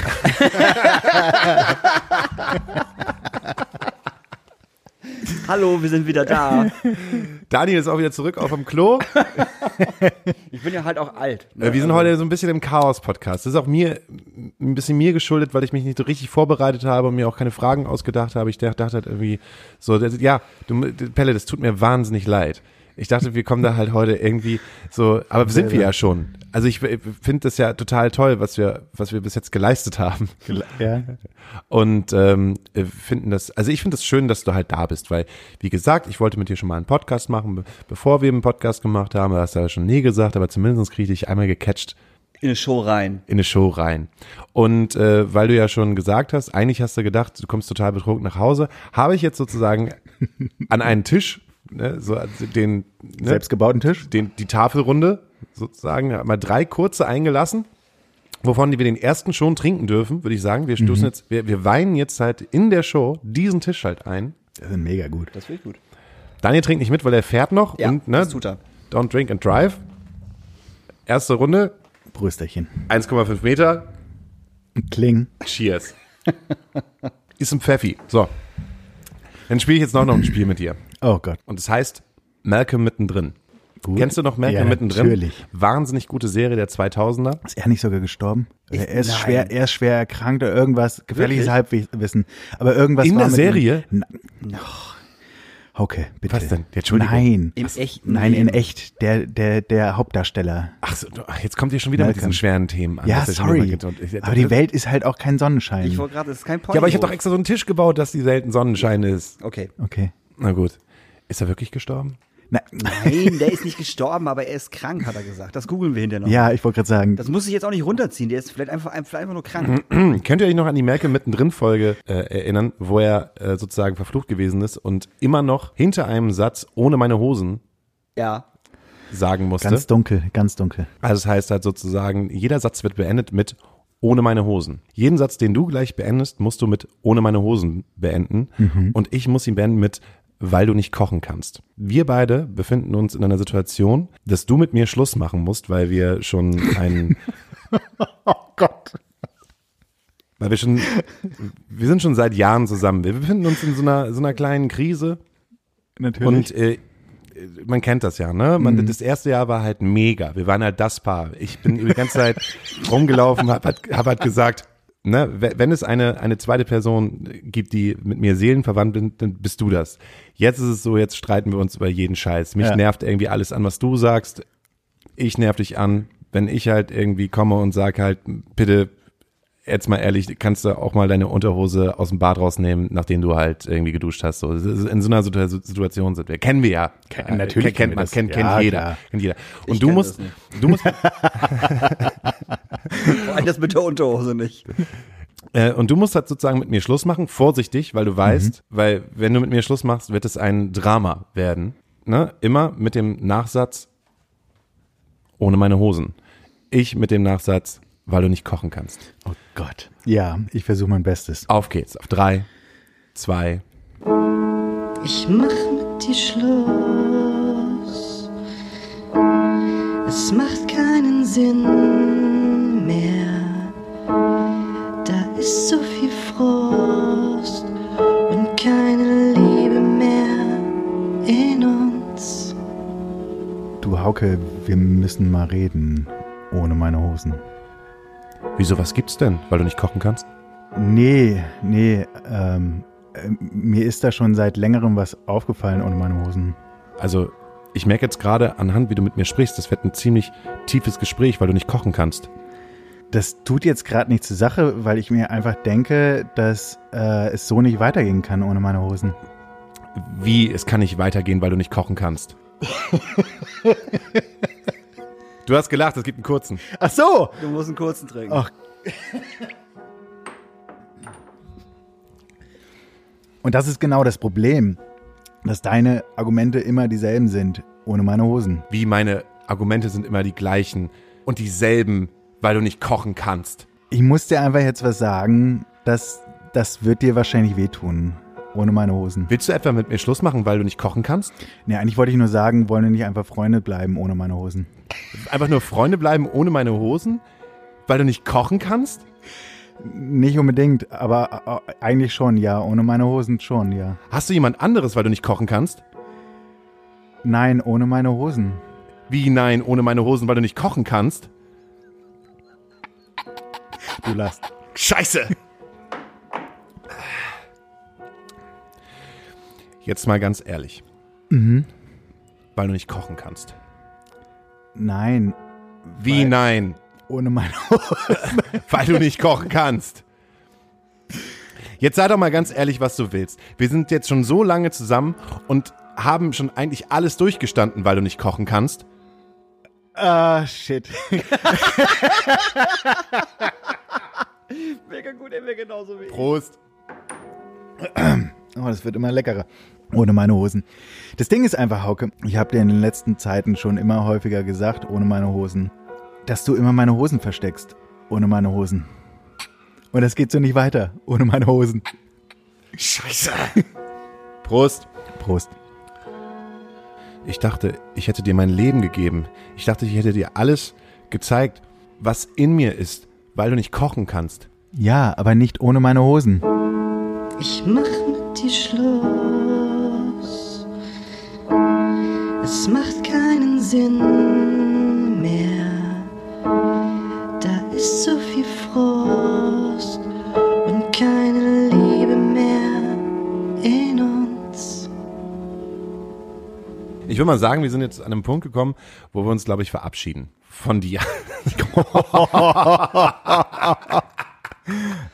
Hallo, wir sind wieder da. Daniel ist auch wieder zurück auf dem Klo. Ich bin ja halt auch alt. ne? Äh, Wir sind heute so ein bisschen im Chaos-Podcast. Das ist auch mir ein bisschen mir geschuldet, weil ich mich nicht so richtig vorbereitet habe und mir auch keine Fragen ausgedacht habe. Ich dachte halt irgendwie so, das, ja, du, Pelle, das tut mir wahnsinnig leid. Ich dachte, wir kommen da halt heute irgendwie so, aber sind wir ja schon. Also ich finde das ja total toll, was wir, was wir bis jetzt geleistet haben. Ja. Und ähm, äh, finden das, also ich finde es das schön, dass du halt da bist, weil, wie gesagt, ich wollte mit dir schon mal einen Podcast machen, be bevor wir einen Podcast gemacht haben, du hast ja schon nie gesagt, aber zumindest kriege ich dich einmal gecatcht In eine Show rein. in eine Show rein. Und äh, weil du ja schon gesagt hast, eigentlich hast du gedacht, du kommst total betrunken nach Hause, habe ich jetzt sozusagen an einen Tisch, ne, so also den, ne, Selbstgebauten Tisch? den, die Tafelrunde sozusagen, mal drei kurze eingelassen, wovon wir den ersten schon trinken dürfen, würde ich sagen. Wir stoßen jetzt, wir, wir weinen jetzt halt in der Show diesen Tisch halt ein. Das sind mega gut. Das finde ich gut. Daniel trinkt nicht mit, weil er fährt noch Ja, und ne, das tut er. don't drink and drive. Erste Runde, Brüsterchen. 1,5 Meter, Kling. Cheers. Ist ein Pfeffi. So. Dann spiele ich jetzt noch, noch ein Spiel mit dir. Oh Gott. Und es heißt Malcolm mittendrin. Gut. Kennst du noch Malcolm Ja, mittendrin? natürlich. Wahnsinnig gute Serie der 2000er. Ist er nicht sogar gestorben? er ist nein. schwer, er ist schwer erkrankt oder irgendwas, gefährliches? Halbwissen. Aber irgendwas In war der Serie? Ihm. Na, oh. Okay, bitte. Was denn? Entschuldigung. Nein. Im echten Nein, in echt. Der, der, der Hauptdarsteller. Ach so, ach, jetzt kommt ihr schon wieder mit Malcolm. diesen schweren Themen an. Ja, Das ist schon sorry. ich- Aber die Welt ist halt auch kein Sonnenschein. Ich wollte gerade, das ist kein Point. Ja, aber ich habe doch extra so einen Tisch gebaut, dass die selten Sonnenschein ist. Okay. okay. Na gut. Ist er wirklich gestorben? Na, Nein, der ist nicht gestorben, aber er ist krank, hat er gesagt. Das googeln wir hinterher noch. ja, ich wollte gerade sagen, Das muss ich jetzt auch nicht runterziehen. Der ist vielleicht einfach, vielleicht einfach nur krank. Könnt ihr euch noch an die Malcolm mittendrin Folge äh, erinnern, wo er äh, sozusagen verflucht gewesen ist und immer noch hinter einem Satz ohne meine Hosen Ja. sagen musste? ganz dunkel, ganz dunkel. Also das heißt halt sozusagen, jeder Satz wird beendet mit ohne meine Hosen. Jeden Satz, den du gleich beendest, musst du mit ohne meine Hosen beenden. Und ich muss ihn beenden mit weil du nicht kochen kannst. Wir beide befinden uns in einer Situation, dass du mit mir Schluss machen musst, weil wir schon einen, Oh Gott. weil wir schon, wir sind schon seit Jahren zusammen. Wir befinden uns in so einer, so einer kleinen Krise. Natürlich. Und äh, man kennt das ja, ne? Man, Das erste Jahr war halt mega. Wir waren halt das Paar. Ich bin die ganze Zeit rumgelaufen, hab, halt- hab halt gesagt, ne, we- wenn es eine, eine zweite Person gibt, die mit mir seelenverwandt bin, dann bist du das. Jetzt ist es so, jetzt streiten wir uns über jeden Scheiß. Mich Ja. nervt irgendwie alles an, was du sagst. Ich nerv dich an. Wenn ich halt irgendwie komme und sag halt, bitte, jetzt mal ehrlich, kannst du auch mal deine Unterhose aus dem Bad rausnehmen, nachdem du halt irgendwie geduscht hast. So, in so einer Situ- Situation sind wir. Kennen wir ja. Ken- natürlich kennt kennen wir man, das. kennt, Ja, kennt jeder. klar. Kennt jeder. Und Ich du musst, du musst, das mit der Unterhose nicht. Äh, und du musst halt sozusagen mit mir Schluss machen, vorsichtig, weil du weißt, weil wenn du mit mir Schluss machst, wird es ein Drama werden. Ne? Immer mit dem Nachsatz, ohne meine Hosen. Ich mit dem Nachsatz, weil du nicht kochen kannst. Oh Gott. Ja, ich versuche mein Bestes. Auf geht's. Auf drei, zwei. Ich mach mit dir Schluss. Es macht keinen Sinn. Da ist so viel Frust und keine Liebe mehr in uns. Du Hauke, wir müssen mal reden. Ohne meine Hosen. Wieso, was gibt's denn, weil du nicht kochen kannst? Nee, nee, ähm, äh, mir ist da schon seit längerem was aufgefallen ohne meine Hosen. Also, ich merke jetzt gerade anhand, wie du mit mir sprichst, das wird ein ziemlich tiefes Gespräch, weil du nicht kochen kannst. Das tut jetzt gerade nichts zur Sache, weil ich mir einfach denke, dass äh, es so nicht weitergehen kann ohne meine Hosen. Wie, es kann nicht weitergehen, weil du nicht kochen kannst. du hast gelacht, es gibt einen kurzen. Ach so! Du musst einen kurzen trinken. Ach. Und das ist genau das Problem, dass deine Argumente immer dieselben sind, ohne meine Hosen. Wie meine Argumente sind immer die gleichen und dieselben, weil du nicht kochen kannst. Ich muss dir einfach jetzt was sagen, das, das wird dir wahrscheinlich wehtun, ohne meine Hosen. Willst du etwa mit mir Schluss machen, weil du nicht kochen kannst? Nee, eigentlich wollte ich nur sagen, wollen wir nicht einfach Freunde bleiben ohne meine Hosen? Einfach nur Freunde bleiben ohne meine Hosen? Weil du nicht kochen kannst? Nicht unbedingt, aber äh, eigentlich schon, ja. Ohne meine Hosen schon, ja. Hast du jemand anderes, weil du nicht kochen kannst? Nein, ohne meine Hosen. Wie nein, ohne meine Hosen, weil du nicht kochen kannst? Du lachst. Scheiße! Jetzt mal ganz ehrlich. Weil du nicht kochen kannst. Nein, Wie nein? ohne meine Hosen. Weil du nicht kochen kannst. Jetzt sei doch mal ganz ehrlich, was du willst. Wir sind jetzt schon so lange zusammen und haben schon eigentlich alles durchgestanden, weil du nicht kochen kannst. Ah, shit. Mega gut, er wäre genauso wie ich. Prost. Oh, das wird immer leckerer. Ohne meine Hosen. Das Ding ist einfach, Hauke, ich habe dir in den letzten Zeiten schon immer häufiger gesagt, ohne meine Hosen, dass du immer meine Hosen versteckst. Ohne meine Hosen. Und das geht so nicht weiter. Ohne meine Hosen. Scheiße. Prost. Prost. Ich dachte, ich hätte dir mein Leben gegeben. Ich dachte, ich hätte dir alles gezeigt, was in mir ist, weil du nicht kochen kannst. Ja, aber nicht ohne meine Hosen. Ich mach mit dir Schluss. Es macht keinen Sinn mehr. Da ist so viel Frust Ich würde mal sagen, wir sind jetzt an einem Punkt gekommen, wo wir uns, glaube ich, verabschieden. Von dir.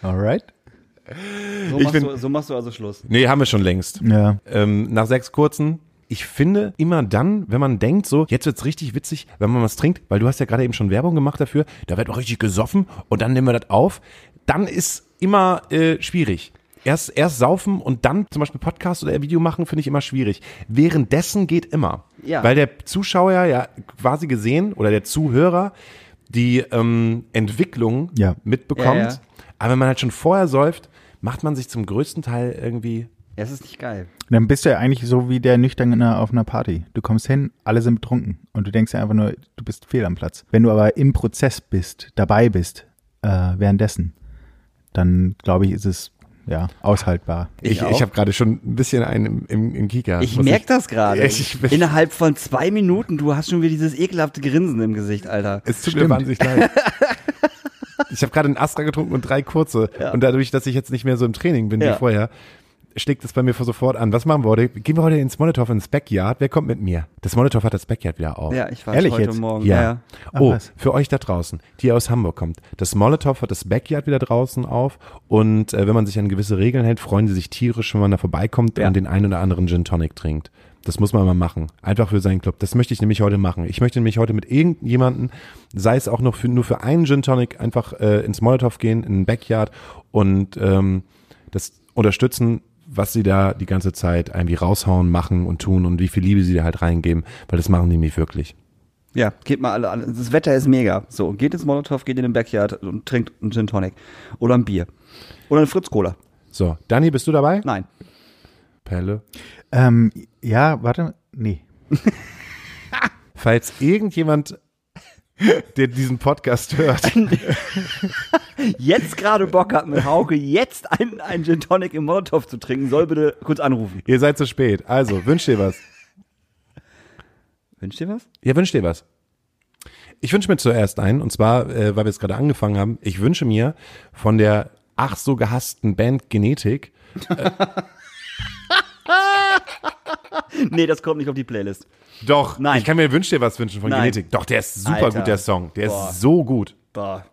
Alright. So Ich machst, bin- du, so machst du also Schluss. nee, haben wir schon längst. Ja. ähm, nach sechs kurzen. Ich finde immer dann, wenn man denkt, so, jetzt wird's richtig witzig, wenn man was trinkt, weil du hast ja gerade eben schon Werbung gemacht dafür, da wird auch richtig gesoffen und dann nehmen wir das auf, dann ist immer äh, schwierig. Erst, erst saufen und dann zum Beispiel Podcast oder Video machen, finde ich immer schwierig. Währenddessen geht immer. Ja. Weil der Zuschauer ja quasi gesehen oder der Zuhörer die ähm, Entwicklung Ja. mitbekommt. Ja, ja. Aber wenn man halt schon vorher säuft, macht man sich zum größten Teil irgendwie Es ist nicht geil. Dann bist du ja eigentlich so wie der Nüchterne auf einer Party. Du kommst hin, alle sind betrunken und du denkst ja einfach nur, du bist fehl am Platz. Wenn du aber im Prozess bist, dabei bist, äh, währenddessen, dann glaube ich, ist es ja aushaltbar. Ich, Ich ich, habe gerade schon ein bisschen einen im, im, im Kieker. Ich merke das gerade. Ich- ich- Innerhalb von zwei Minuten, du hast schon wieder dieses ekelhafte Grinsen im Gesicht, Alter. Es tut mir wahnsinnig leid. Ich habe gerade einen Astra getrunken und drei kurze. Und dadurch, dass ich jetzt nicht mehr so im Training bin Ja. wie vorher, schlägt es bei mir sofort an. Was machen wir heute? Gehen wir heute ins Molotow ins Backyard? Wer kommt mit mir? Das Molotow hat das Backyard wieder auf. Ja, ich war Ehrlich heute jetzt? Morgen. Ja. ja. Oh, was? für euch da draußen, die aus Hamburg kommt. Das Molotow hat das Backyard wieder draußen auf und äh, wenn man sich an gewisse Regeln hält, freuen sie sich tierisch, wenn man da vorbeikommt Ja. und den einen oder anderen Gin Tonic trinkt. Das muss man mal machen. Einfach für seinen Club. Das möchte ich nämlich heute machen. Ich möchte nämlich heute mit irgendjemanden, sei es auch noch für, nur für einen Gin Tonic, einfach äh, ins Molotow gehen, in den Backyard und ähm, das unterstützen, was sie da die ganze Zeit irgendwie raushauen, machen und tun und wie viel Liebe sie da halt reingeben, weil das machen die nämlich wirklich. Ja, geht mal alle an. Das Wetter ist mega. So, geht ins Molotow, geht in den Backyard und trinkt einen Gin Tonic. Oder ein Bier. Oder ein Fritz Cola. So, Dani, bist du dabei? Nein. Pelle. Ähm, ja, warte, nee. Falls irgendjemand, der diesen Podcast hört, Jetzt gerade Bock hat mit Hauke, jetzt einen, einen Gin Tonic im Molotow zu trinken, soll bitte kurz anrufen. ihr seid zu spät. Also, wünscht dir was. Wünscht ihr was? Ja, wünscht dir was. Ich wünsche mir zuerst einen, und zwar, äh, weil wir es gerade angefangen haben, ich wünsche mir von der ach so gehassten Band Genetik, Nee, das kommt nicht auf die Playlist. doch, Nein. ich kann mir wünsch dir was wünschen von Nein. Genetik. Doch, der ist super Alter. gut, der Song. Der Boah. ist so gut. Boah.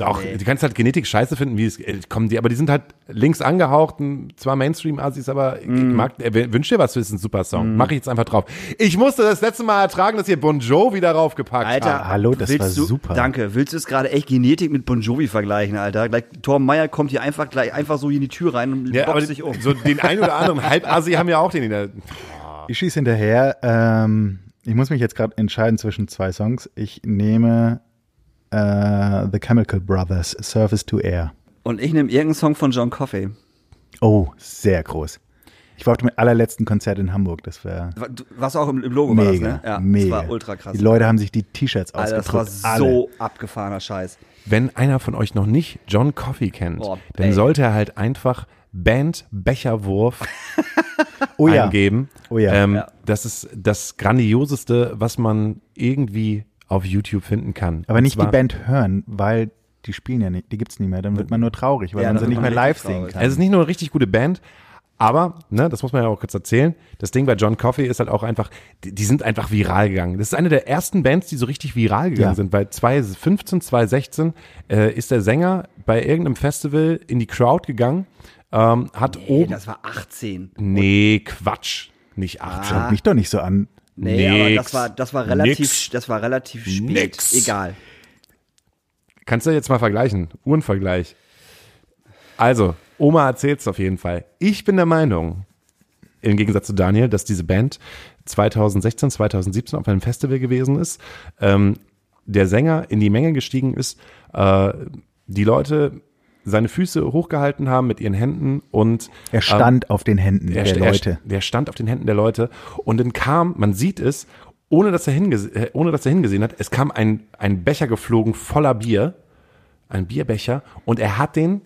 Doch, Nee. du kannst halt Genetik scheiße finden, wie es äh, kommen die, aber die sind halt links angehaucht, zwar Mainstream-Assis, aber ich Mm. mag, äh, wünsch dir was, ist ein super Song. Mach ich jetzt einfach drauf. Ich musste das letzte Mal ertragen, dass ihr Bon Jovi darauf gepackt Alter, habt. hallo, das willst war du, super. Danke. Willst du es gerade echt Genetik mit Bon Jovi vergleichen, Alter? Gleich, Torben Meyer kommt hier einfach gleich einfach so hier in die Tür rein und Ja, aber boxt sich um. so den ein oder anderen Halbasi haben ja auch den in der, Ich schieße hinterher. Ähm, ich muss mich jetzt gerade entscheiden zwischen zwei Songs. Ich nehme äh, The Chemical Brothers, Surface to Air. Und ich nehme irgendeinen Song von John Coffey. Oh, sehr groß. Ich war auf dem allerletzten Konzert in Hamburg. Das war Was auch im, im Logo war das, mega, ne? Ja, mega. das war ultra krass. Die Leute haben sich die T-Shirts Alter, das war ausgedruckt. so abgefahrener Scheiß. wenn einer von euch noch nicht John Coffey kennt, Boah, dann sollte er halt einfach Band Becherwurf Oh ja. eingeben. Oh ja. Ähm, Ja. Das ist das grandioseste, was man irgendwie auf YouTube finden kann. Aber Und nicht die Band hören, weil die spielen ja nicht, die gibt's nicht mehr. Dann wird man nur traurig, weil Ja, man sie nicht man mehr live sehen kann. Es ist nicht nur eine richtig gute Band, aber, ne, das muss man ja auch kurz erzählen, das Ding bei John Coffey ist halt auch einfach, die, die sind einfach viral gegangen. Das ist eine der ersten Bands, die so richtig viral gegangen Ja. sind, weil 2015, 2016 äh, ist der Sänger bei irgendeinem Festival in die Crowd gegangen, ähm, hat Ey, oben, das war 18. nee, Quatsch, nicht acht. Schaut mich doch nicht so an. Nee, aber Nix. das war, das war relativ, Nix. das war relativ spät. Nix. Egal. Kannst du jetzt mal vergleichen, Uhrenvergleich. Also, Oma erzählt's auf jeden Fall. Ich bin der Meinung, im Gegensatz zu Daniel, dass diese Band 2016, 2017 auf einem Festival gewesen ist, ähm, der Sänger in die Menge gestiegen ist, äh, die Leute seine Füße hochgehalten haben mit ihren Händen und Er stand auf den Händen er, der Leute. Er, der stand auf den Händen der Leute und dann kam, man sieht es, ohne dass er, hingese äh, ohne dass er hingesehen hat, es kam ein, ein Becher geflogen voller Bier, ein Bierbecher und er hat den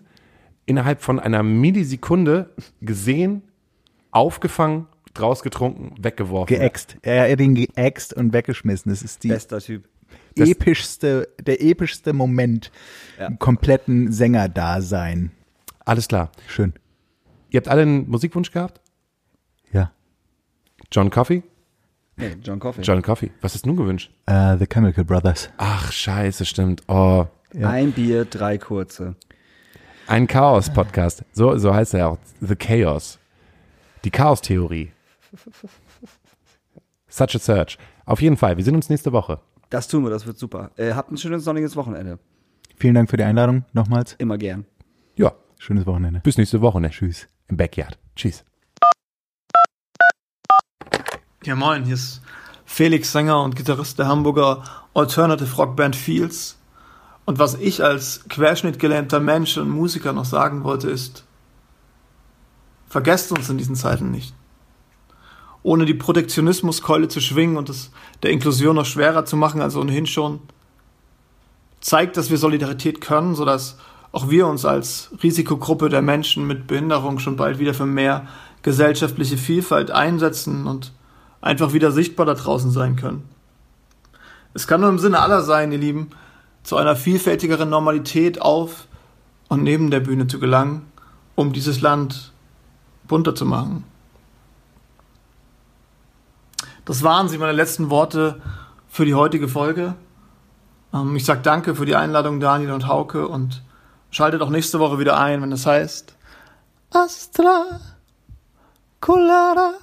innerhalb von einer Millisekunde gesehen, aufgefangen, draus getrunken, weggeworfen. geäxt. Er hat ihn geäxt und weggeschmissen. Das ist die Bester Typ. Das- epischste, der epischste Moment Ja. im kompletten Sängerdasein. Alles klar. Schön. Ihr habt alle einen Musikwunsch gehabt? Ja. John Coffey? Nee, John Coffey. John Coffey. Was hast du nun gewünscht? Äh, The Chemical Brothers. Ach, scheiße, stimmt. Oh, Ja. Ein Bier, drei kurze. Ein Chaos-Podcast. So, so heißt er auch. The Chaos. Die Chaos-Theorie. Such a Search. Auf jeden Fall. Wir sehen uns nächste Woche. Das tun wir, das wird super. Äh, habt ein schönes sonniges Wochenende. Vielen Dank für die Einladung nochmals. Immer gern. Ja, Schönes Wochenende. bis nächste Woche. Ne? Tschüss. Im Backyard. Tschüss. Ja, moin, hier ist Felix Sänger und Gitarrist der Hamburger Alternative Rock Band Fields. Und was ich als querschnittgelähmter Mensch und Musiker noch sagen wollte, ist, vergesst uns in diesen Zeiten nicht. Ohne die Protektionismuskeule zu schwingen und es der Inklusion noch schwerer zu machen als ohnehin schon, zeigt, dass wir Solidarität können, sodass auch wir uns als Risikogruppe der Menschen mit Behinderung schon bald wieder für mehr gesellschaftliche Vielfalt einsetzen und einfach wieder sichtbar da draußen sein können. Es kann nur im Sinne aller sein, ihr Lieben, zu einer vielfältigeren Normalität auf und neben der Bühne zu gelangen, um dieses Land bunter zu machen. Das waren sie, meine letzten Worte für die heutige Folge. Ähm, ich sage danke für die Einladung, Daniel und Hauke, und schaltet auch nächste Woche wieder ein, wenn es heißt Astra Colada.